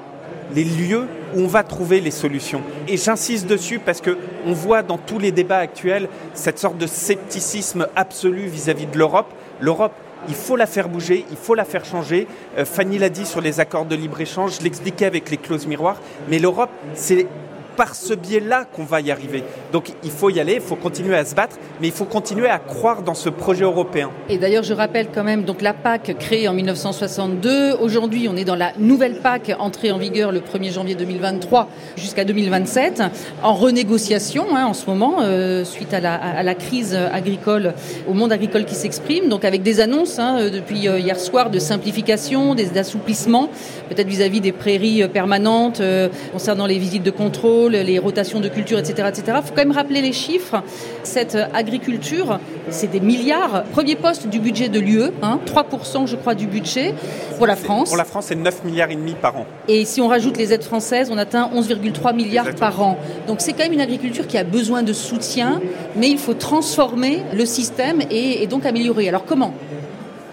les lieux où on va trouver les solutions. Et j'insiste dessus parce que on voit dans tous les débats actuels cette sorte de scepticisme absolu vis-à-vis -vis de l'Europe. L'Europe, il faut la faire bouger, il faut la faire changer. Euh, Fanny l'a dit sur les accords de libre-échange, je l'expliquais avec les clauses miroirs, mais l'Europe, c'est par ce biais-là qu'on va y arriver. Donc il faut y aller, il faut continuer à se battre, mais il faut continuer à croire dans ce projet européen. Et d'ailleurs, je rappelle quand même donc la PAC créée en 1962. Aujourd'hui, on est dans la nouvelle PAC entrée en vigueur le 1er janvier 2023 jusqu'à 2027, en renégociation hein, en ce moment euh, suite à la, crise agricole, au monde agricole qui s'exprime. Donc avec des annonces hein, depuis euh, hier soir de simplification, des assouplissements, peut-être vis-à-vis des prairies permanentes euh, concernant les visites de contrôle les rotations de culture, etc. etc. Il faut quand même rappeler les chiffres. Cette agriculture, c'est des milliards. Premier poste du budget de l'UE, hein, 3% je crois du budget pour la France. Pour la France, c'est 9 milliards et demi par an. Et si on rajoute les aides françaises, on atteint 11,3 milliards par an. Donc c'est quand même une agriculture qui a besoin de soutien, mais il faut transformer le système et, et donc améliorer. Alors comment?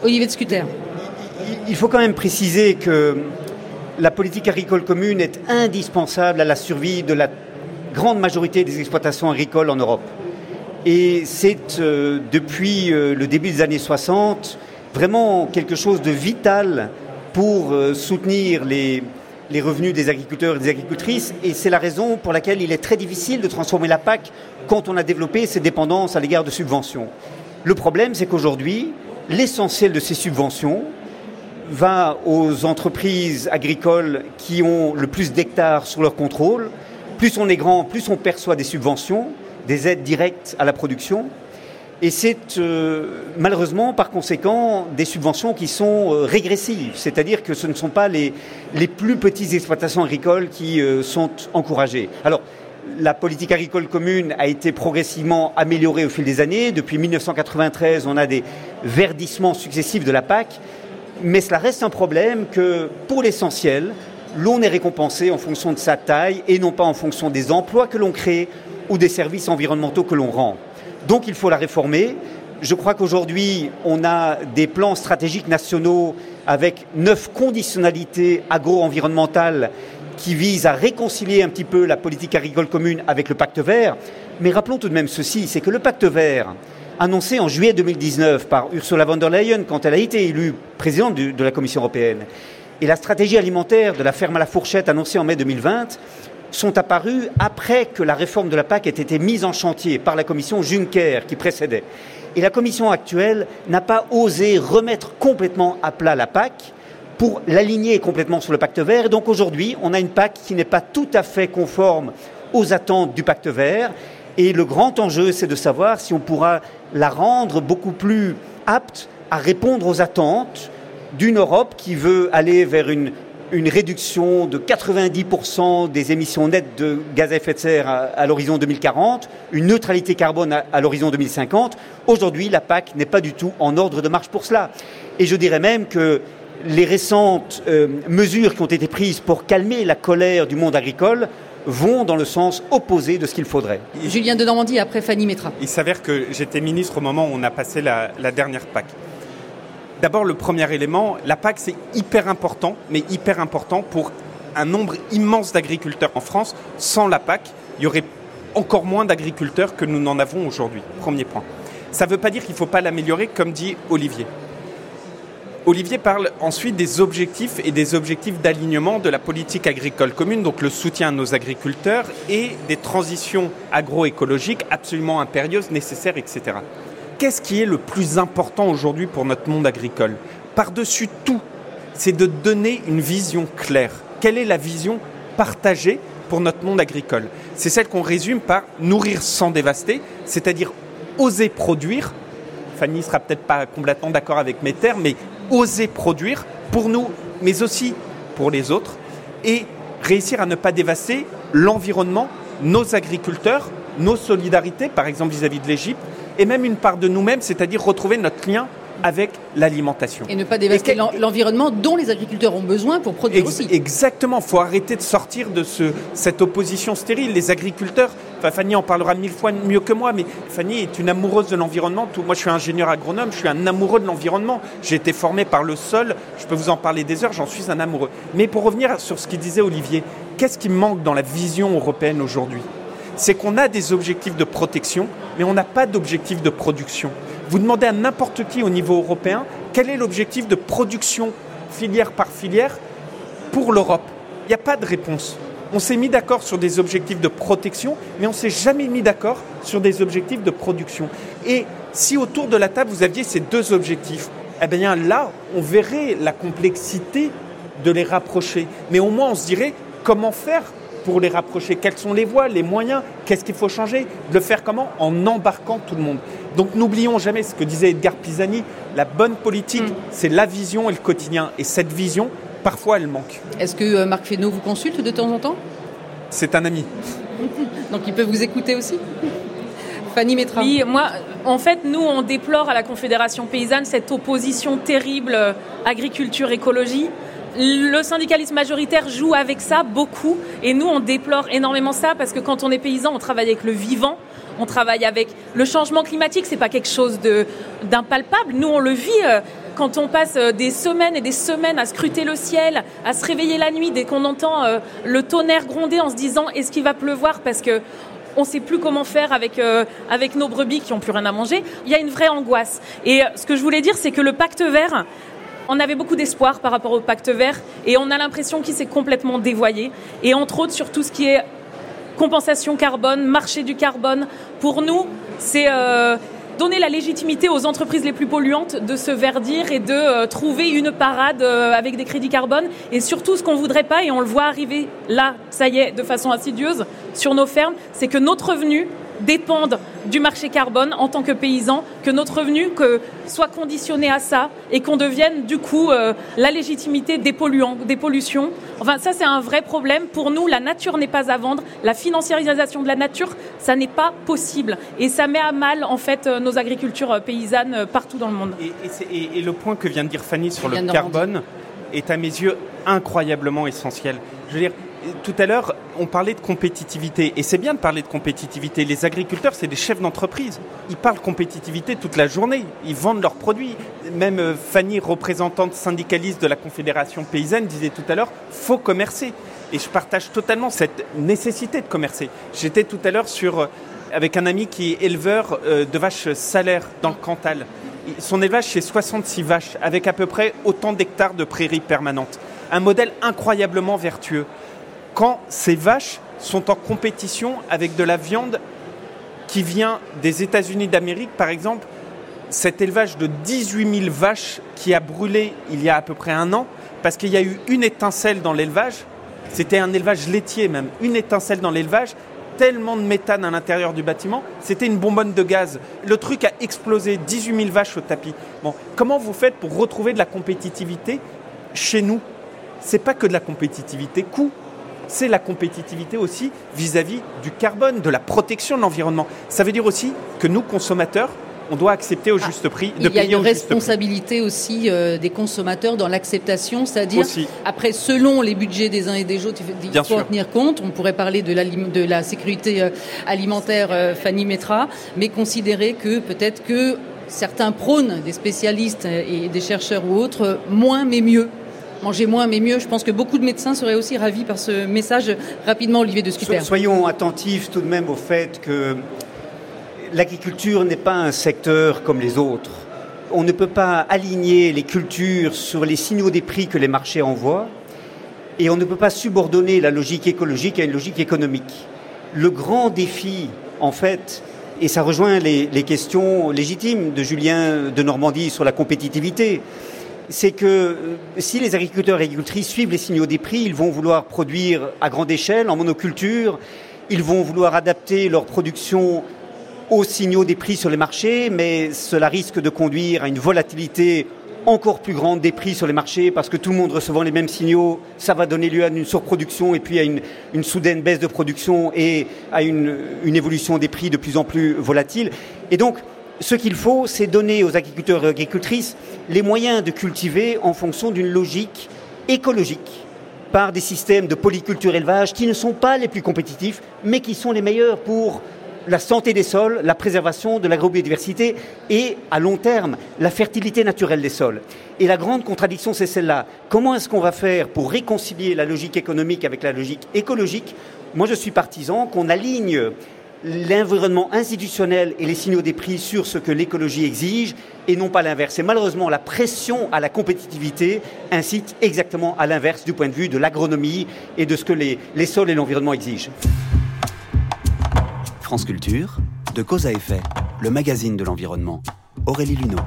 Olivier de Scuter il faut quand même préciser que la politique agricole commune est indispensable à la survie de la grande majorité des exploitations agricoles en Europe. Et c'est euh, depuis euh, le début des années 60 vraiment quelque chose de vital pour euh, soutenir les, les revenus des agriculteurs et des agricultrices. Et c'est la raison pour laquelle il est très difficile de transformer la PAC quand on a développé ses dépendances à l'égard de subventions. Le problème, c'est qu'aujourd'hui, l'essentiel de ces subventions, va aux entreprises agricoles qui ont le plus d'hectares sur leur contrôle. Plus on est grand, plus on perçoit des subventions, des aides directes à la production. Et c'est euh, malheureusement, par conséquent, des subventions qui sont euh, régressives. C'est-à-dire que ce ne sont pas les, les plus petites exploitations agricoles qui euh, sont encouragées. Alors, la politique agricole commune a été progressivement améliorée au fil des années. Depuis 1993, on a des verdissements successifs de la PAC mais cela reste un problème que, pour l'essentiel, l'on est récompensé en fonction de sa taille et non pas en fonction des emplois que l'on crée ou des services environnementaux que l'on rend. Donc il faut la réformer. Je crois qu'aujourd'hui, on a des plans stratégiques nationaux avec neuf conditionnalités agro-environnementales qui visent à réconcilier un petit peu la politique agricole commune avec le pacte vert. Mais rappelons tout de même ceci, c'est que le pacte vert, annoncé en juillet 2019 par Ursula von der Leyen quand elle a été élue présidente de la Commission européenne, et la stratégie alimentaire de la ferme à la fourchette annoncée en mai 2020 sont apparus après que la réforme de la PAC ait été mise en chantier par la Commission Juncker qui précédait. Et la Commission actuelle n'a pas osé remettre complètement à plat la PAC pour l'aligner complètement sur le pacte vert. Et donc aujourd'hui, on a une PAC qui n'est pas tout à fait conforme aux attentes du pacte vert. Et le grand enjeu, c'est de savoir si on pourra la rendre beaucoup plus apte à répondre aux attentes d'une Europe qui veut aller vers une, réduction de 90% des émissions nettes de gaz à effet de serre à, l'horizon 2040, une neutralité carbone à, l'horizon 2050. Aujourd'hui, la PAC n'est pas du tout en ordre de marche pour cela. Et je dirais même que les récentes euh, mesures qui ont été prises pour calmer la colère du monde agricole vont dans le sens opposé de ce qu'il faudrait. Julien de Normandie après Fanny Métra. Il s'avère que j'étais ministre au moment où on a passé la, dernière PAC. D'abord, le premier élément, la PAC, c'est hyper important, mais hyper important pour un nombre immense d'agriculteurs en France. Sans la PAC, il y aurait encore moins d'agriculteurs que nous n'en avons aujourd'hui. Premier point. Ça ne veut pas dire qu'il ne faut pas l'améliorer, comme dit Olivier. Olivier parle ensuite des objectifs et des objectifs d'alignement de la politique agricole commune, donc le soutien à nos agriculteurs et des transitions agroécologiques absolument impérieuses, nécessaires, etc. Qu'est-ce qui est le plus important aujourd'hui pour notre monde agricole? Par-dessus tout, c'est de donner une vision claire. Quelle est la vision partagée pour notre monde agricole? C'est celle qu'on résume par nourrir sans dévaster, c'est-à-dire oser produire. Fanny sera peut-être pas complètement d'accord avec mes termes, mais oser produire pour nous, mais aussi pour les autres, et réussir à ne pas dévaster l'environnement, nos agriculteurs, nos solidarités, par exemple vis-à-vis de l'Égypte, et même une part de nous-mêmes, c'est-à-dire retrouver notre lien avec l'alimentation. Et ne pas dévaster l'environnement dont les agriculteurs ont besoin pour produire aussi. Exactement, il faut arrêter de sortir de ce, cette opposition stérile. Les agriculteurs, Fanny en parlera mille fois mieux que moi, mais Fanny est une amoureuse de l'environnement. Moi je suis ingénieur agronome, je suis un amoureux de l'environnement. J'ai été formé par le sol, je peux vous en parler des heures, j'en suis un amoureux. Mais pour revenir sur ce qu'il disait Olivier, qu'est-ce qui manque dans la vision européenne aujourd'hui? C'est qu'on a des objectifs de protection, mais on n'a pas d'objectifs de production. Vous demandez à n'importe qui au niveau européen quel est l'objectif de production filière par filière pour l'Europe? Il n'y a pas de réponse. On s'est mis d'accord sur des objectifs de protection, mais on s'est jamais mis d'accord sur des objectifs de production. Et si autour de la table vous aviez ces deux objectifs, eh bien là, on verrait la complexité de les rapprocher. Mais au moins, on se dirait comment faire pour les rapprocher? Quelles sont les voies, les moyens? Qu'est-ce qu'il faut changer? Le faire comment? En embarquant tout le monde. Donc n'oublions jamais ce que disait Edgar Pisani, la bonne politique, mm. c'est la vision et le quotidien. Et cette vision, parfois, elle manque. Est-ce que euh, Marc Fesneau vous consulte de temps en temps? C'est un ami. Donc il peut vous écouter aussi? Fanny Métra. Oui, moi, en fait, nous, on déplore à la Confédération paysanne cette opposition terrible euh, agriculture-écologie le syndicalisme majoritaire joue avec ça beaucoup et nous on déplore énormément ça parce que quand on est paysan on travaille avec le vivant on travaille avec le changement climatique c'est pas quelque chose d'impalpable nous on le vit euh, quand on passe euh, des semaines et des semaines à scruter le ciel, à se réveiller la nuit dès qu'on entend euh, le tonnerre gronder en se disant est-ce qu'il va pleuvoir? Parce que on ne sait plus comment faire avec, avec nos brebis qui n'ont plus rien à manger. Il y a une vraie angoisse. Et ce que je voulais dire, c'est que le pacte vert, on avait beaucoup d'espoir par rapport au pacte vert et on a l'impression qu'il s'est complètement dévoyé. Et entre autres sur tout ce qui est compensation carbone, marché du carbone. Pour nous, c'est euh, donner la légitimité aux entreprises les plus polluantes de se verdir et de euh, trouver une parade euh, avec des crédits carbone. Et surtout, ce qu'on voudrait pas, et on le voit arriver là, ça y est, de façon insidieuse, sur nos fermes, c'est que notre revenu dépendent du marché carbone en tant que paysan, que notre revenu que soit conditionné à ça et qu'on devienne du coup euh, la légitimité des polluants, des pollutions. Enfin, ça c'est un vrai problème. Pour nous, la nature n'est pas à vendre. La financiarisation de la nature, ça n'est pas possible. Et ça met à mal en fait euh, nos agricultures euh, paysannes partout dans le monde. Et, et le point que vient de dire Fanny sur le carbone est à mes yeux incroyablement essentiel. Je veux dire, tout à l'heure, on parlait de compétitivité. Et c'est bien de parler de compétitivité. Les agriculteurs, c'est des chefs d'entreprise. Ils parlent compétitivité toute la journée. Ils vendent leurs produits. Même euh, Fanny, représentante syndicaliste de la Confédération paysanne, disait tout à l'heure, faut commercer. Et je partage totalement cette nécessité de commercer. J'étais tout à l'heure euh, avec un ami qui est éleveur euh, de vaches salaires dans le Cantal. Son élevage, c'est 66 vaches, avec à peu près autant d'hectares de prairies permanentes. Un modèle incroyablement vertueux quand ces vaches sont en compétition avec de la viande qui vient des États-Unis d'Amérique, par exemple, cet élevage de 18 000 vaches qui a brûlé il y a à peu près un an, parce qu'il y a eu une étincelle dans l'élevage, c'était un élevage laitier même, une étincelle dans l'élevage, tellement de méthane à l'intérieur du bâtiment, c'était une bonbonne de gaz. Le truc a explosé, 18 000 vaches au tapis. Bon, comment vous faites pour retrouver de la compétitivité chez nous? C'est pas que de la compétitivité coût, c'est la compétitivité aussi vis-à-vis du carbone, de la protection de l'environnement. Ça veut dire aussi que nous, consommateurs, on doit accepter au ah, juste prix de Il y a une responsabilité aussi euh, des consommateurs dans l'acceptation, c'est-à-dire après selon les budgets des uns et des autres, il faut en tenir compte. On pourrait parler de la, de la sécurité euh, alimentaire, euh, Fanny Metra, mais considérer que peut-être que certains prônent, des spécialistes et des chercheurs ou autres, moins mais mieux manger moins mais mieux. Je pense que beaucoup de médecins seraient aussi ravis par ce message. Rapidement, Olivier de Scuter. Soyons attentifs tout de même au fait que l'agriculture n'est pas un secteur comme les autres. On ne peut pas aligner les cultures sur les signaux des prix que les marchés envoient et on ne peut pas subordonner la logique écologique à une logique économique. Le grand défi, en fait, et ça rejoint les questions légitimes de Julien de Normandie sur la compétitivité, c'est que euh, si les agriculteurs et agricultrices suivent les signaux des prix, ils vont vouloir produire à grande échelle, en monoculture, ils vont vouloir adapter leur production aux signaux des prix sur les marchés, mais cela risque de conduire à une volatilité encore plus grande des prix sur les marchés parce que tout le monde recevant les mêmes signaux, ça va donner lieu à une surproduction et puis à une, soudaine baisse de production et à une, une évolution des prix de plus en plus volatile. Et donc, ce qu'il faut, c'est donner aux agriculteurs et agricultrices les moyens de cultiver en fonction d'une logique écologique par des systèmes de polyculture élevage qui ne sont pas les plus compétitifs, mais qui sont les meilleurs pour la santé des sols, la préservation de l'agrobiodiversité et, à long terme, la fertilité naturelle des sols. Et la grande contradiction, c'est celle-là. Comment est-ce qu'on va faire pour réconcilier la logique économique avec la logique écologique? Moi, je suis partisan qu'on aligne l'environnement institutionnel et les signaux des prix sur ce que l'écologie exige et non pas l'inverse. Et malheureusement, la pression à la compétitivité incite exactement à l'inverse du point de vue de l'agronomie et de ce que les, les sols et l'environnement exigent. France Culture, de cause à effet, le magazine de l'environnement. Aurélie Luneau.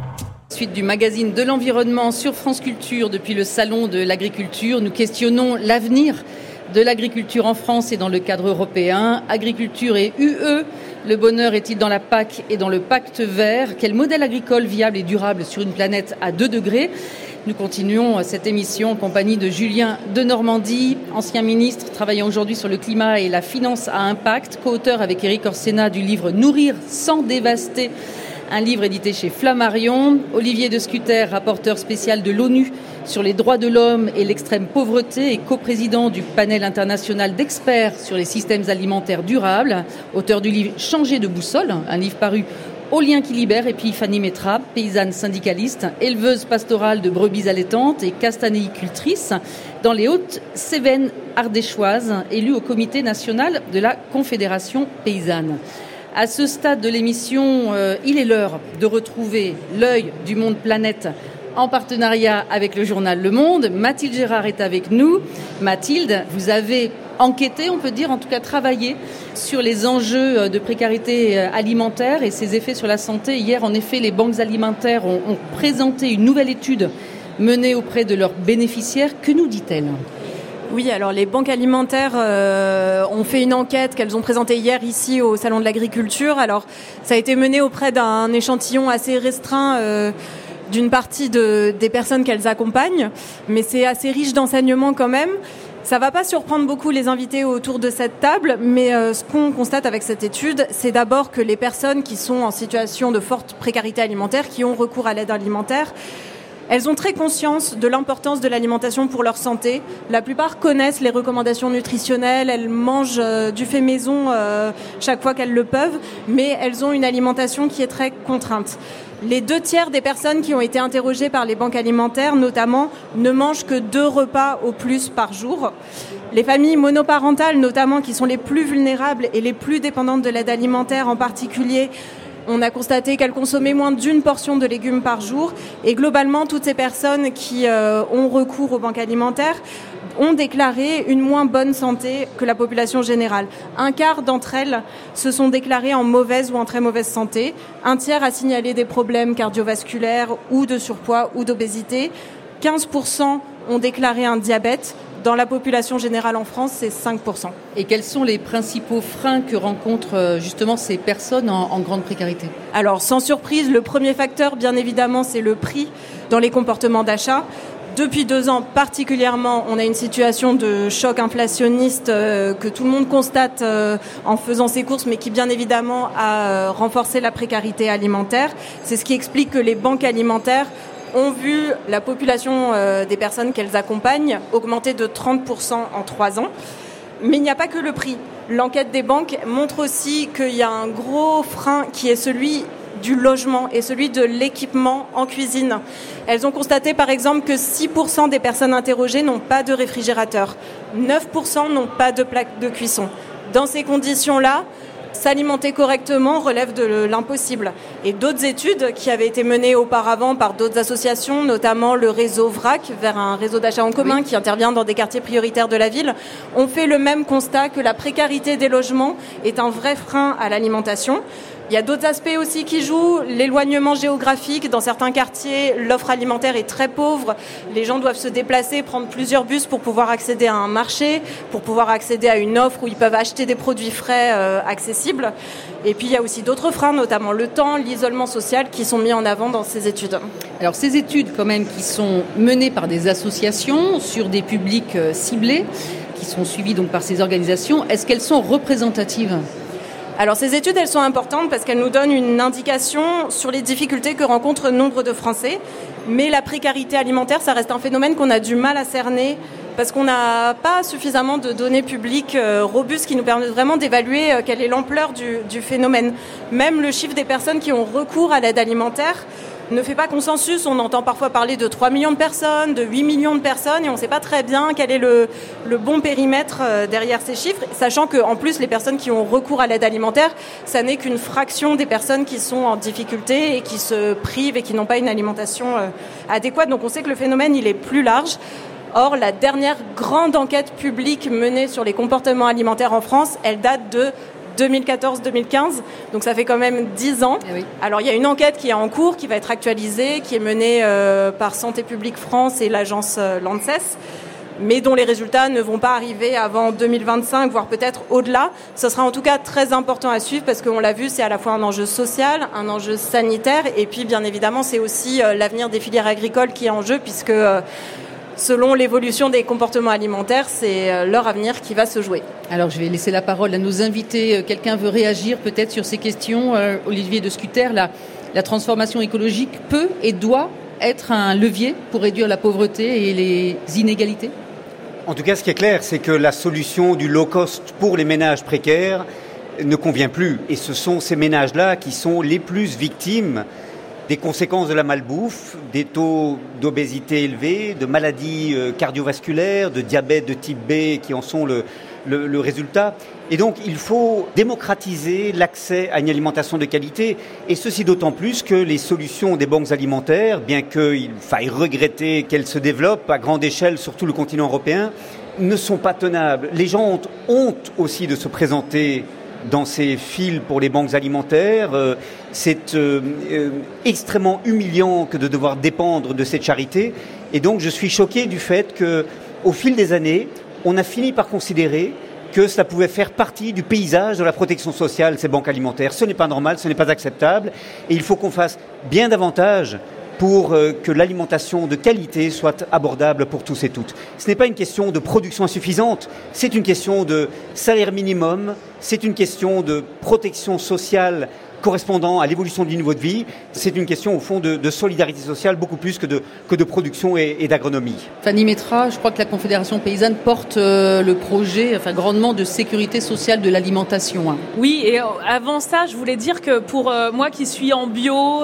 Suite du magazine de l'environnement sur France Culture depuis le salon de l'agriculture, nous questionnons l'avenir de l'agriculture en France et dans le cadre européen. Agriculture et UE, le bonheur est-il dans la PAC et dans le pacte vert? Quel modèle agricole viable et durable sur une planète à 2 degrés? Nous continuons cette émission en compagnie de Julien de Normandie, ancien ministre travaillant aujourd'hui sur le climat et la finance à impact, co-auteur avec Éric Orsena du livre Nourrir sans dévaster un livre édité chez Flammarion. Olivier de Scuter, rapporteur spécial de l'ONU sur les droits de l'homme et l'extrême pauvreté et coprésident du panel international d'experts sur les systèmes alimentaires durables, auteur du livre Changer de boussole, un livre paru au lien qui libère, et puis Fanny Metra, paysanne syndicaliste, éleveuse pastorale de brebis allaitantes et castanéicultrice dans les Hautes-Cévennes ardéchoises, élue au comité national de la Confédération paysanne. À ce stade de l'émission, euh, il est l'heure de retrouver l'œil du monde planète en partenariat avec le journal Le Monde. Mathilde Gérard est avec nous. Mathilde, vous avez enquêté, on peut dire, en tout cas travaillé sur les enjeux euh, de précarité euh, alimentaire et ses effets sur la santé. Hier, en effet, les banques alimentaires ont, ont présenté une nouvelle étude menée auprès de leurs bénéficiaires. Que nous dit-elle? Oui, alors les banques alimentaires euh, ont fait une enquête qu'elles ont présentée hier ici au Salon de l'Agriculture. Alors ça a été mené auprès d'un échantillon assez restreint. Euh, d'une partie de, des personnes qu'elles accompagnent, mais c'est assez riche d'enseignements quand même. Ça va pas surprendre beaucoup les invités autour de cette table, mais euh, ce qu'on constate avec cette étude, c'est d'abord que les personnes qui sont en situation de forte précarité alimentaire, qui ont recours à l'aide alimentaire, elles ont très conscience de l'importance de l'alimentation pour leur santé. La plupart connaissent les recommandations nutritionnelles, elles mangent euh, du fait maison euh, chaque fois qu'elles le peuvent, mais elles ont une alimentation qui est très contrainte. Les deux tiers des personnes qui ont été interrogées par les banques alimentaires, notamment, ne mangent que deux repas au plus par jour. Les familles monoparentales, notamment, qui sont les plus vulnérables et les plus dépendantes de l'aide alimentaire en particulier, on a constaté qu'elles consommaient moins d'une portion de légumes par jour. Et globalement, toutes ces personnes qui euh, ont recours aux banques alimentaires ont déclaré une moins bonne santé que la population générale. Un quart d'entre elles se sont déclarées en mauvaise ou en très mauvaise santé. Un tiers a signalé des problèmes cardiovasculaires ou de surpoids ou d'obésité. 15% ont déclaré un diabète. Dans la population générale en France, c'est 5%. Et quels sont les principaux freins que rencontrent euh, justement ces personnes en, en grande précarité? Alors, sans surprise, le premier facteur, bien évidemment, c'est le prix dans les comportements d'achat. Depuis deux ans particulièrement, on a une situation de choc inflationniste euh, que tout le monde constate euh, en faisant ses courses, mais qui bien évidemment a euh, renforcé la précarité alimentaire. C'est ce qui explique que les banques alimentaires ont vu la population euh, des personnes qu'elles accompagnent augmenter de 30% en trois ans. Mais il n'y a pas que le prix. L'enquête des banques montre aussi qu'il y a un gros frein qui est celui du logement et celui de l'équipement en cuisine. Elles ont constaté par exemple que 6% des personnes interrogées n'ont pas de réfrigérateur, 9% n'ont pas de plaque de cuisson. Dans ces conditions-là, s'alimenter correctement relève de l'impossible. Et d'autres études qui avaient été menées auparavant par d'autres associations, notamment le réseau VRAC, vers un réseau d'achat en commun oui. qui intervient dans des quartiers prioritaires de la ville, ont fait le même constat que la précarité des logements est un vrai frein à l'alimentation. Il y a d'autres aspects aussi qui jouent. L'éloignement géographique. Dans certains quartiers, l'offre alimentaire est très pauvre. Les gens doivent se déplacer, prendre plusieurs bus pour pouvoir accéder à un marché, pour pouvoir accéder à une offre où ils peuvent acheter des produits frais euh, accessibles. Et puis il y a aussi d'autres freins, notamment le temps, l'isolement social, qui sont mis en avant dans ces études. Alors ces études, quand même, qui sont menées par des associations sur des publics euh, ciblés, qui sont suivies donc par ces organisations, est-ce qu'elles sont représentatives? Alors ces études, elles sont importantes parce qu'elles nous donnent une indication sur les difficultés que rencontrent nombre de Français. Mais la précarité alimentaire, ça reste un phénomène qu'on a du mal à cerner parce qu'on n'a pas suffisamment de données publiques euh, robustes qui nous permettent vraiment d'évaluer euh, quelle est l'ampleur du, du, phénomène. Même le chiffre des personnes qui ont recours à l'aide alimentaire ne fait pas consensus. On entend parfois parler de 3 millions de personnes, de 8 millions de personnes, et on ne sait pas très bien quel est le, bon périmètre euh, derrière ces chiffres, sachant qu'en plus, les personnes qui ont recours à l'aide alimentaire, ça n'est qu'une fraction des personnes qui sont en difficulté et qui se privent et qui n'ont pas une alimentation euh, adéquate. Donc on sait que le phénomène, il est plus large. Or, la dernière grande enquête publique menée sur les comportements alimentaires en France, elle date de 2014-2015, donc ça fait quand même 10 ans. Eh Alors il y a une enquête qui est en cours, qui va être actualisée, qui est menée euh, par Santé publique France et l'agence euh, l'ANSES mais dont les résultats ne vont pas arriver avant 2025, voire peut-être au-delà. Ce sera en tout cas très important à suivre parce qu'on l'a vu, c'est à la fois un enjeu social, un enjeu sanitaire, et puis bien évidemment c'est aussi euh, l'avenir des filières agricoles qui est en jeu puisque selon l'évolution des comportements alimentaires, c'est euh, leur avenir qui va se jouer. Alors je vais laisser la parole à nos invités. Euh, quelqu'un veut réagir peut-être sur ces questions euh, Olivier de Scuter, la, la transformation écologique peut et doit être un levier pour réduire la pauvreté et les inégalités? En tout cas, ce qui est clair, c'est que la solution du low cost pour les ménages précaires ne convient plus. Et ce sont ces ménages-là qui sont les plus victimes des conséquences de la malbouffe, des taux d'obésité élevés, de maladies euh, cardiovasculaires, de diabète de type B qui en sont le, résultat. Et donc, il faut démocratiser l'accès à une alimentation de qualité, et ceci d'autant plus que les solutions des banques alimentaires, bien qu'il faille regretter qu'elles se développent à grande échelle sur tout le continent européen, ne sont pas tenables. Les gens ont honte aussi de se présenter dans ces fils pour les banques alimentaires. Euh, c'est euh, euh, extrêmement humiliant que de devoir dépendre de cette charité. Et donc je suis choqué du fait que, au fil des années, on a fini par considérer que cela pouvait faire partie du paysage de la protection sociale, ces banques alimentaires. Ce n'est pas normal, ce n'est pas acceptable, et il faut qu'on fasse bien davantage pour euh, que l'alimentation de qualité soit abordable pour tous et toutes. Ce n'est pas une question de production insuffisante, c'est une question de salaire minimum, c'est une question de protection sociale correspondant à l'évolution du niveau de vie. C'est une question, au fond, de, solidarité sociale beaucoup plus que de, que de production et, d'agronomie. Fanny Metra, je crois que la Confédération paysanne porte euh, le projet enfin, grandement de sécurité sociale de l'alimentation. Hein. Oui, et euh, avant ça, je voulais dire que pour moi qui suis en bio,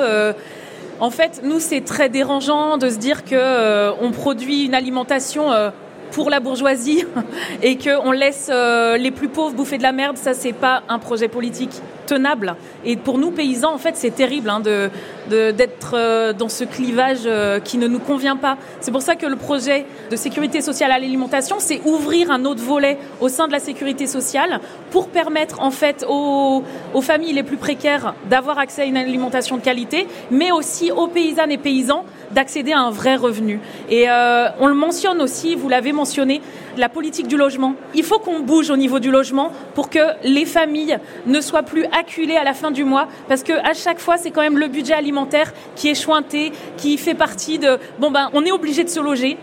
en fait, nous, c'est très dérangeant de se dire que euh, on produit une alimentation euh, pour la bourgeoisie et qu'on laisse euh, les plus pauvres bouffer de la merde. Ça, c'est pas un projet politique tenable. Et pour nous, paysans, en fait, c'est terrible hein, de, d'être euh, dans ce clivage euh, qui ne nous convient pas. C'est pour ça que le projet de sécurité sociale à l'alimentation, c'est ouvrir un autre volet au sein de la sécurité sociale pour permettre, en fait, aux, aux familles les plus précaires d'avoir accès à une alimentation de qualité, mais aussi aux paysannes et paysans d'accéder à un vrai revenu. Et euh, on le mentionne aussi, vous l'avez mentionné, la politique du logement. Il faut qu'on bouge au niveau du logement pour que les familles ne soient plus acculées à la fin du mois, parce que à chaque fois, c'est quand même le budget alimentaire qui est chointé, qui fait partie de bon ben, on est obligé de se loger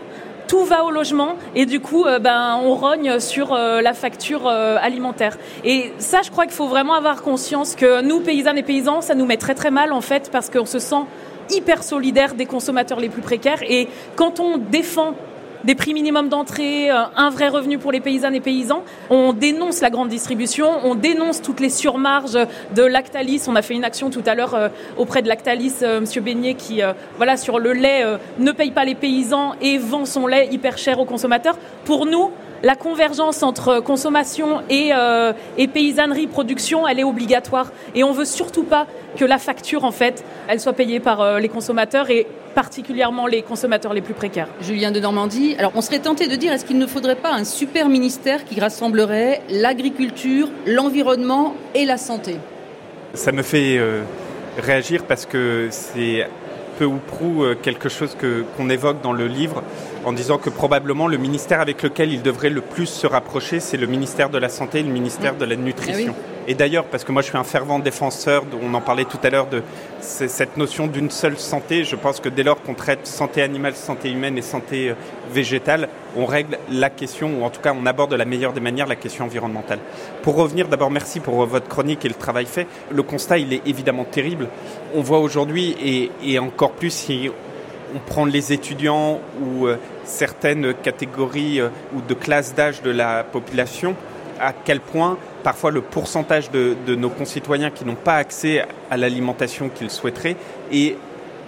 tout va au logement et du coup euh, ben on rogne sur euh, la facture alimentaire et ça je crois qu'il faut vraiment avoir conscience que nous paysannes et paysans ça nous met très très mal en fait parce qu'on se sent hyper solidaire des consommateurs les plus précaires. Et quand on défend des prix minimums d'entrée, euh, un vrai revenu pour les paysannes et paysans. On dénonce la grande distribution, on dénonce toutes les surmarges de Lactalis. On a fait une action tout à l'heure euh, auprès de Lactalis, euh, Monsieur Beignet, qui, voilà, sur le lait, ne paye pas les paysans et vend son lait hyper cher aux consommateurs. Pour nous, la convergence entre consommation et, euh, et, paysannerie, production, elle est obligatoire. Et on veut surtout pas que la facture, en fait, elle soit payée par euh, les consommateurs et particulièrement les consommateurs les plus précaires. Julien de Normandie, alors on serait tenté de dire, est-ce qu'il ne faudrait pas un super ministère qui rassemblerait l'agriculture, l'environnement et la santé? Ça me fait euh, réagir parce que c'est peu ou prou quelque chose que, qu'on évoque dans le livre en disant que probablement le ministère avec lequel il devrait le plus se rapprocher, c'est le ministère de la Santé et le ministère mmh. de la Nutrition. Ah et d'ailleurs, parce que moi je suis un fervent défenseur, on en parlait tout à l'heure, de cette notion d'une seule santé, je pense que dès lors qu'on traite santé animale, santé humaine et santé euh, végétale, on règle la question, ou en tout cas on aborde de la meilleure des manières la question environnementale. Pour revenir, d'abord merci pour votre chronique et le travail fait. Le constat, il est évidemment terrible. On voit aujourd'hui, et, et encore plus si on prend les étudiants ou euh, certaines catégories euh, ou de classes d'âge de la population, à quel point parfois le pourcentage de, nos concitoyens qui n'ont pas accès à l'alimentation qu'ils souhaiteraient est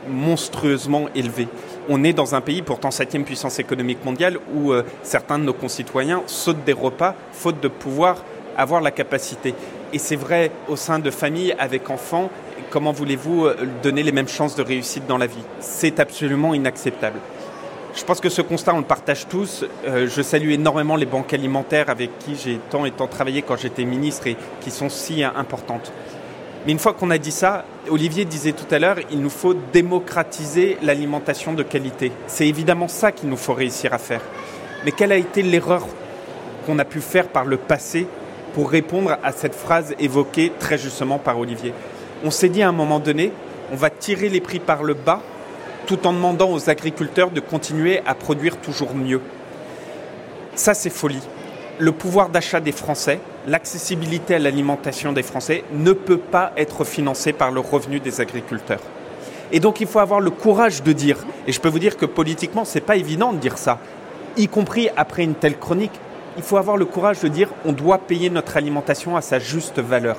monstrueusement élevé. On est dans un pays, pourtant septième puissance économique mondiale, où euh, certains de nos concitoyens sautent des repas faute de pouvoir avoir la capacité. Et c'est vrai au sein de familles avec enfants, comment voulez-vous euh, donner les mêmes chances de réussite dans la vie? C'est absolument inacceptable. Je pense que ce constat, on le partage tous. Euh, je salue énormément les banques alimentaires avec qui j'ai tant et tant travaillé quand j'étais ministre et qui sont si importantes. Mais une fois qu'on a dit ça, Olivier disait tout à l'heure, il nous faut démocratiser l'alimentation de qualité. C'est évidemment ça qu'il nous faut réussir à faire. Mais quelle a été l'erreur qu'on a pu faire par le passé pour répondre à cette phrase évoquée très justement par Olivier On s'est dit à un moment donné, on va tirer les prix par le bas tout en demandant aux agriculteurs de continuer à produire toujours mieux. Ça, c'est folie. Le pouvoir d'achat des Français, l'accessibilité à l'alimentation des Français ne peut pas être financé par le revenu des agriculteurs. Et donc il faut avoir le courage de dire, et je peux vous dire que politiquement, ce n'est pas évident de dire ça, y compris après une telle chronique, il faut avoir le courage de dire on doit payer notre alimentation à sa juste valeur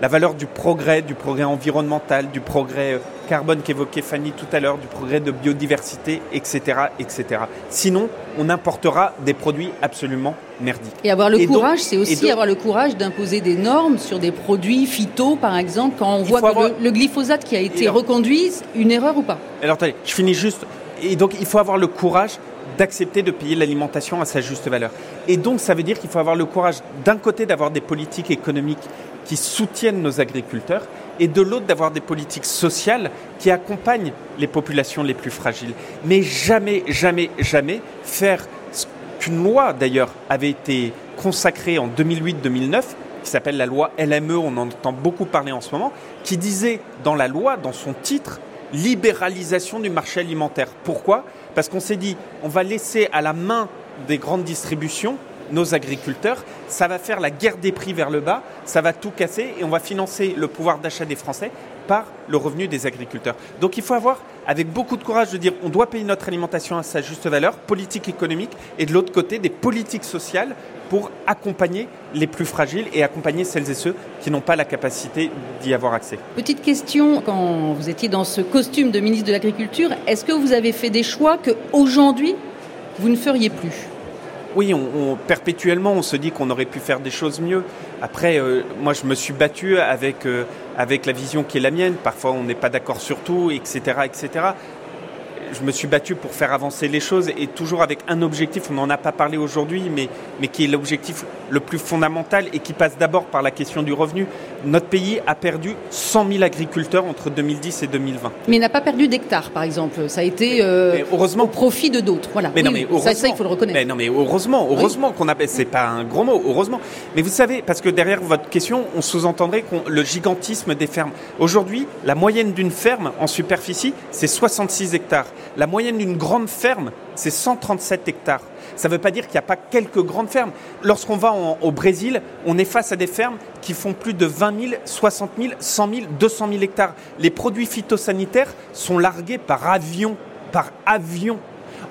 la valeur du progrès, du progrès environnemental, du progrès euh, carbone qu'évoquait Fanny tout à l'heure, du progrès de biodiversité, etc., etc. Sinon, on importera des produits absolument merdiques. Et avoir le courage, c'est aussi avoir le courage d'imposer des normes sur des produits phyto, par exemple, quand on voit que le, glyphosate qui a été reconduit, une erreur ou pas? Alors attendez, je finis juste. Et donc, il faut avoir le courage d'accepter de payer l'alimentation à sa juste valeur. Et donc, ça veut dire qu'il faut avoir le courage, d'un côté, d'avoir des politiques économiques qui soutiennent nos agriculteurs et de l'autre d'avoir des politiques sociales qui accompagnent les populations les plus fragiles. Mais jamais, jamais, jamais faire ce qu'une loi d'ailleurs avait été consacrée en 2008-2009 qui s'appelle la loi LME, on en entend beaucoup parler en ce moment, qui disait dans la loi, dans son titre, libéralisation du marché alimentaire. Pourquoi? Parce qu'on s'est dit, on va laisser à la main des grandes distributions nos agriculteurs, ça va faire la guerre des prix vers le bas, ça va tout casser et on va financer le pouvoir d'achat des Français par le revenu des agriculteurs. Donc il faut avoir avec beaucoup de courage de dire on doit payer notre alimentation à sa juste valeur, politique économique, et de l'autre côté des politiques sociales pour accompagner les plus fragiles et accompagner celles et ceux qui n'ont pas la capacité d'y avoir accès. Petite question, quand vous étiez dans ce costume de ministre de l'Agriculture, est-ce que vous avez fait des choix que aujourd'hui vous ne feriez plus? Oui, on, perpétuellement, on se dit qu'on aurait pu faire des choses mieux. Après, euh, moi, je me suis battu avec, euh, avec la vision qui est la mienne. Parfois, on n'est pas d'accord sur tout, etc., etc je me suis battu pour faire avancer les choses et toujours avec un objectif, on n'en a pas parlé aujourd'hui, mais, mais qui est l'objectif le plus fondamental et qui passe d'abord par la question du revenu. Notre pays a perdu 100 000 agriculteurs entre 2010 et 2020. Mais il n'a pas perdu d'hectares, par exemple. Ça a été euh, heureusement, au profit de d'autres. Voilà. Mais non, mais ça, il faut le reconnaître. Mais non, mais heureusement, heureusement qu'on a. C'est pas un gros mot, heureusement. Mais vous savez, parce que derrière votre question, on sous-entendrait le gigantisme des fermes. Aujourd'hui, la moyenne d'une ferme en superficie, c'est 66 hectares. La moyenne d'une grande ferme, c'est 137 hectares. Ça ne veut pas dire qu'il n'y a pas quelques grandes fermes. Lorsqu'on va au Brésil, on est face à des fermes qui font plus de 20 000, 60 000, 100 000, 200 000 hectares. Les produits phytosanitaires sont largués par avion, par avion.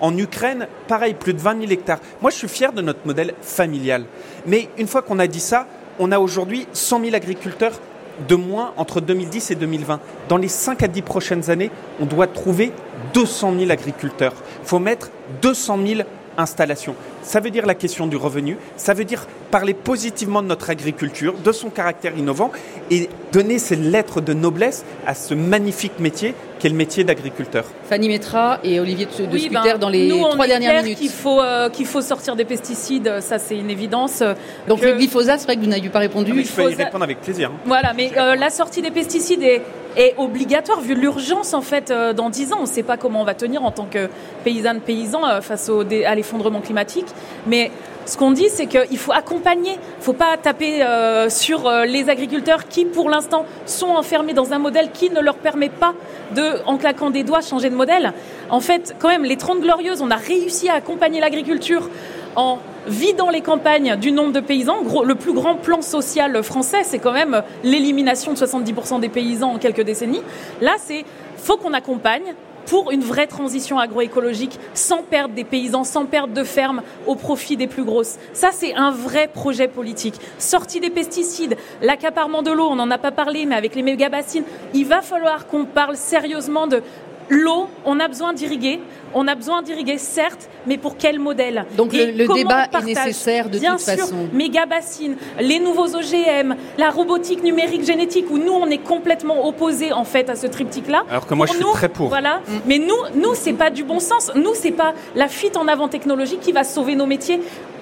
En Ukraine, pareil, plus de 20 000 hectares. Moi, je suis fier de notre modèle familial. Mais une fois qu'on a dit ça, on a aujourd'hui 100 000 agriculteurs de moins entre 2010 et 2020. Dans les 5 à 10 prochaines années, on doit trouver 200 000 agriculteurs. Il faut mettre 200 000 installations. Ça veut dire la question du revenu, ça veut dire parler positivement de notre agriculture, de son caractère innovant et donner ces lettres de noblesse à ce magnifique métier qu'est le métier d'agriculteur. Fanny Metra et Olivier de oui, ben, dans les trois dernières minutes. Qu'il faut, euh, qu'il faut sortir des pesticides, ça c'est une évidence. Donc le glyphosate, c'est vrai que vous n'avez pas répondu. Ah, je peux y répondre avec plaisir. Hein. Voilà, mais euh, la sortie des pesticides est est obligatoire vu l'urgence en fait euh, dans 10 ans. On ne sait pas comment on va tenir en tant que paysanne paysan euh, face au, à l'effondrement climatique, mais ce qu'on dit, c'est qu'il faut accompagner. Il ne faut pas taper euh, sur les agriculteurs qui, pour l'instant, sont enfermés dans un modèle qui ne leur permet pas de, en claquant des doigts, changer de modèle. En fait, quand même, les 30 glorieuses, on a réussi à accompagner l'agriculture en vidant les campagnes du nombre de paysans. le plus grand plan social français, c'est quand même l'élimination de 70% des paysans en quelques décennies. Là, c'est faut qu'on accompagne pour une vraie transition agroécologique sans perdre des paysans, sans perdre de fermes au profit des plus grosses. Ça, c'est un vrai projet politique. Sortie des pesticides, l'accaparement de l'eau, on n'en a pas parlé, mais avec les mégabassines, il va falloir qu'on parle sérieusement de l'eau, on a besoin d'irriguer. On a besoin d'irriguer, certes, mais pour quel modèle Donc le, débat est nécessaire de Bien toute sûr, façon. Méga bassines, les nouveaux OGM, la robotique numérique génétique, où nous on est complètement opposés en fait à ce triptyque-là. Alors que moi je suis très pour. Voilà. Mm. Mais nous, nous c'est pas du bon sens. Nous c'est pas la fuite en avant technologique qui va sauver nos métiers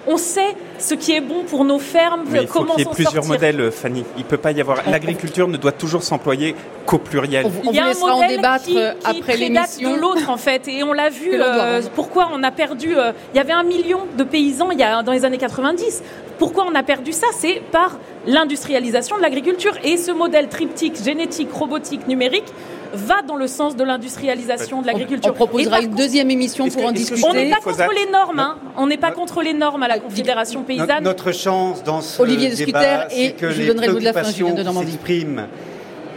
on sait ce qui est bon pour nos fermes, Mais il faut qu'il y ait plusieurs modèles, Fanny. Il peut pas y avoir. L'agriculture ne doit toujours s'employer qu'au pluriel. On, on vous laissera en débattre qui, après l'émission. de l'autre en fait, et on l'a vu. Euh, pourquoi on a perdu euh, Il y avait un million de paysans il y a, dans les années 90. Pourquoi on a perdu ça? C'est par l'industrialisation de l'agriculture et ce modèle triptyque génétique, robotique, numérique va dans le sens de l'industrialisation de l'agriculture. On, proposera une deuxième émission pour en discuter. On n'est pas contre les normes, hein. on n'est pas contre les normes à la Confédération paysanne. Notre chance dans ce Olivier de débat, et que je les donnerai le mot de la fin, préoccupations de Normandie.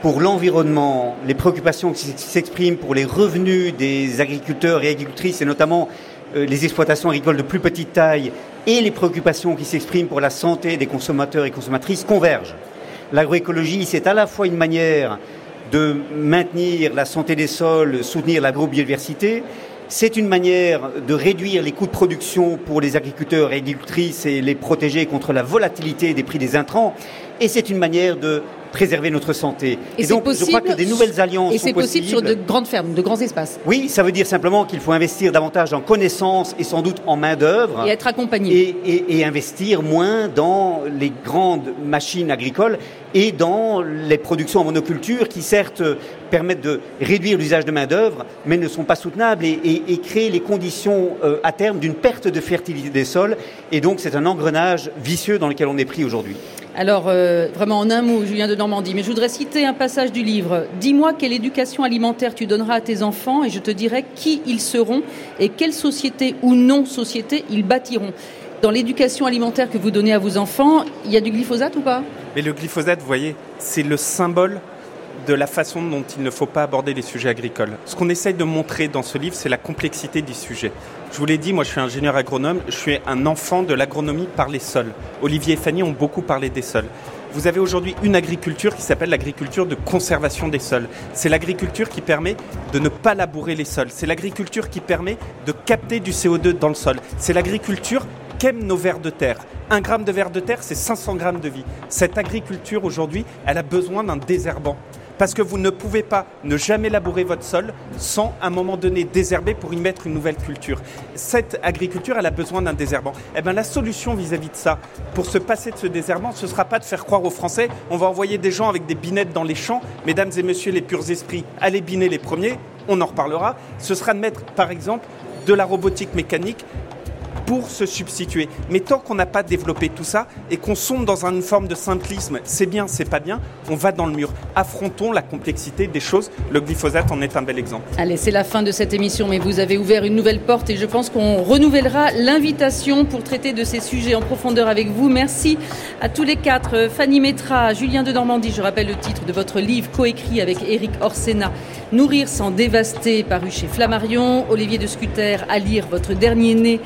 pour l'environnement, les préoccupations qui s'expriment pour les revenus des agriculteurs et agricultrices, et notamment euh, les exploitations agricoles de plus petite taille, et les préoccupations qui s'expriment pour la santé des consommateurs et consommatrices convergent. L'agroécologie, c'est à la fois une manière de maintenir la santé des sols, soutenir l'agrobiodiversité. C'est une manière de réduire les coûts de production pour les agriculteurs et agricultrices et les protéger contre la volatilité des prix des intrants. Et c'est une manière de préserver notre santé. Et, donc, possible, je crois que des nouvelles alliances et c'est possible sur de grandes fermes, de grands espaces. Oui, ça veut dire simplement qu'il faut investir davantage en connaissances et sans doute en main d'œuvre et être accompagné et, investir moins dans les grandes machines agricoles et dans les productions en monoculture qui certes permettent de réduire l'usage de main d'œuvre, mais ne sont pas soutenables et, et créent les conditions euh, à terme d'une perte de fertilité des sols. Et donc c'est un engrenage vicieux dans lequel on est pris aujourd'hui. Alors, euh, vraiment en un mot, Julien de Normandie, mais je voudrais citer un passage du livre. Dis-moi quelle éducation alimentaire tu donneras à tes enfants et je te dirai qui ils seront et quelle société ou non-société ils bâtiront. Dans l'éducation alimentaire que vous donnez à vos enfants, il y a du glyphosate ou pas? Mais le glyphosate, vous voyez, c'est le symbole de la façon dont il ne faut pas aborder les sujets agricoles. Ce qu'on essaye de montrer dans ce livre, c'est la complexité du sujet. Je vous l'ai dit, moi je suis ingénieur agronome, je suis un enfant de l'agronomie par les sols. Olivier et Fanny ont beaucoup parlé des sols. Vous avez aujourd'hui une agriculture qui s'appelle l'agriculture de conservation des sols. C'est l'agriculture qui permet de ne pas labourer les sols. C'est l'agriculture qui permet de capter du CO2 dans le sol. C'est l'agriculture qu'aiment nos vers de terre. Un gramme de vers de terre, c'est 500 grammes de vie. Cette agriculture aujourd'hui, elle a besoin d'un désherbant parce que vous ne pouvez pas ne jamais labourer votre sol sans à un moment donné désherber pour y mettre une nouvelle culture. Cette agriculture, elle a besoin d'un désherbant. Eh bien, la solution vis-à-vis de ça, pour se passer de ce désherbant, ce ne sera pas de faire croire aux Français, on va envoyer des gens avec des binettes dans les champs, mesdames et messieurs les purs esprits, allez biner les premiers, on en reparlera. Ce sera de mettre, par exemple, de la robotique mécanique pour se substituer. Mais tant qu'on n'a pas développé tout ça et qu'on sombre dans une forme de simplisme, c'est bien, c'est pas bien, on va dans le mur. Affrontons la complexité des choses. Le glyphosate en est un bel exemple. Allez, c'est la fin de cette émission, mais vous avez ouvert une nouvelle porte et je pense qu'on renouvellera l'invitation pour traiter de ces sujets en profondeur avec vous. Merci à tous les quatre. Fanny Métra, Julien de Normandie, je rappelle le titre de votre livre coécrit avec Éric Orsena, Nourrir sans dévaster, paru chez Flammarion. Olivier de Scuter, à lire votre dernier né,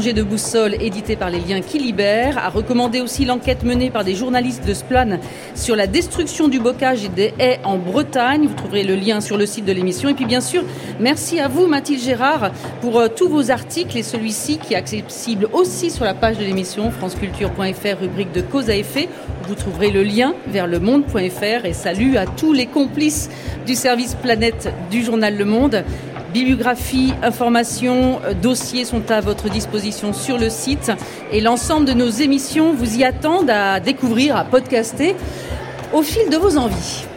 De boussole, édité par les liens qui libèrent, a recommandé aussi l'enquête menée par des journalistes de Splan sur la destruction du bocage et des haies en Bretagne. Vous trouverez le lien sur le site de l'émission. Et puis bien sûr, merci à vous Mathilde Gérard pour euh, tous vos articles et celui-ci qui est accessible aussi sur la page de l'émission franceculture.fr rubrique de cause à effet. Vous trouverez le lien vers le monde.fr et salut à tous les complices du service Planète du journal Le Monde. Bibliographie, informations, dossiers sont à votre disposition sur le site et l'ensemble de nos émissions vous y attendent à découvrir, à podcaster au fil de vos envies.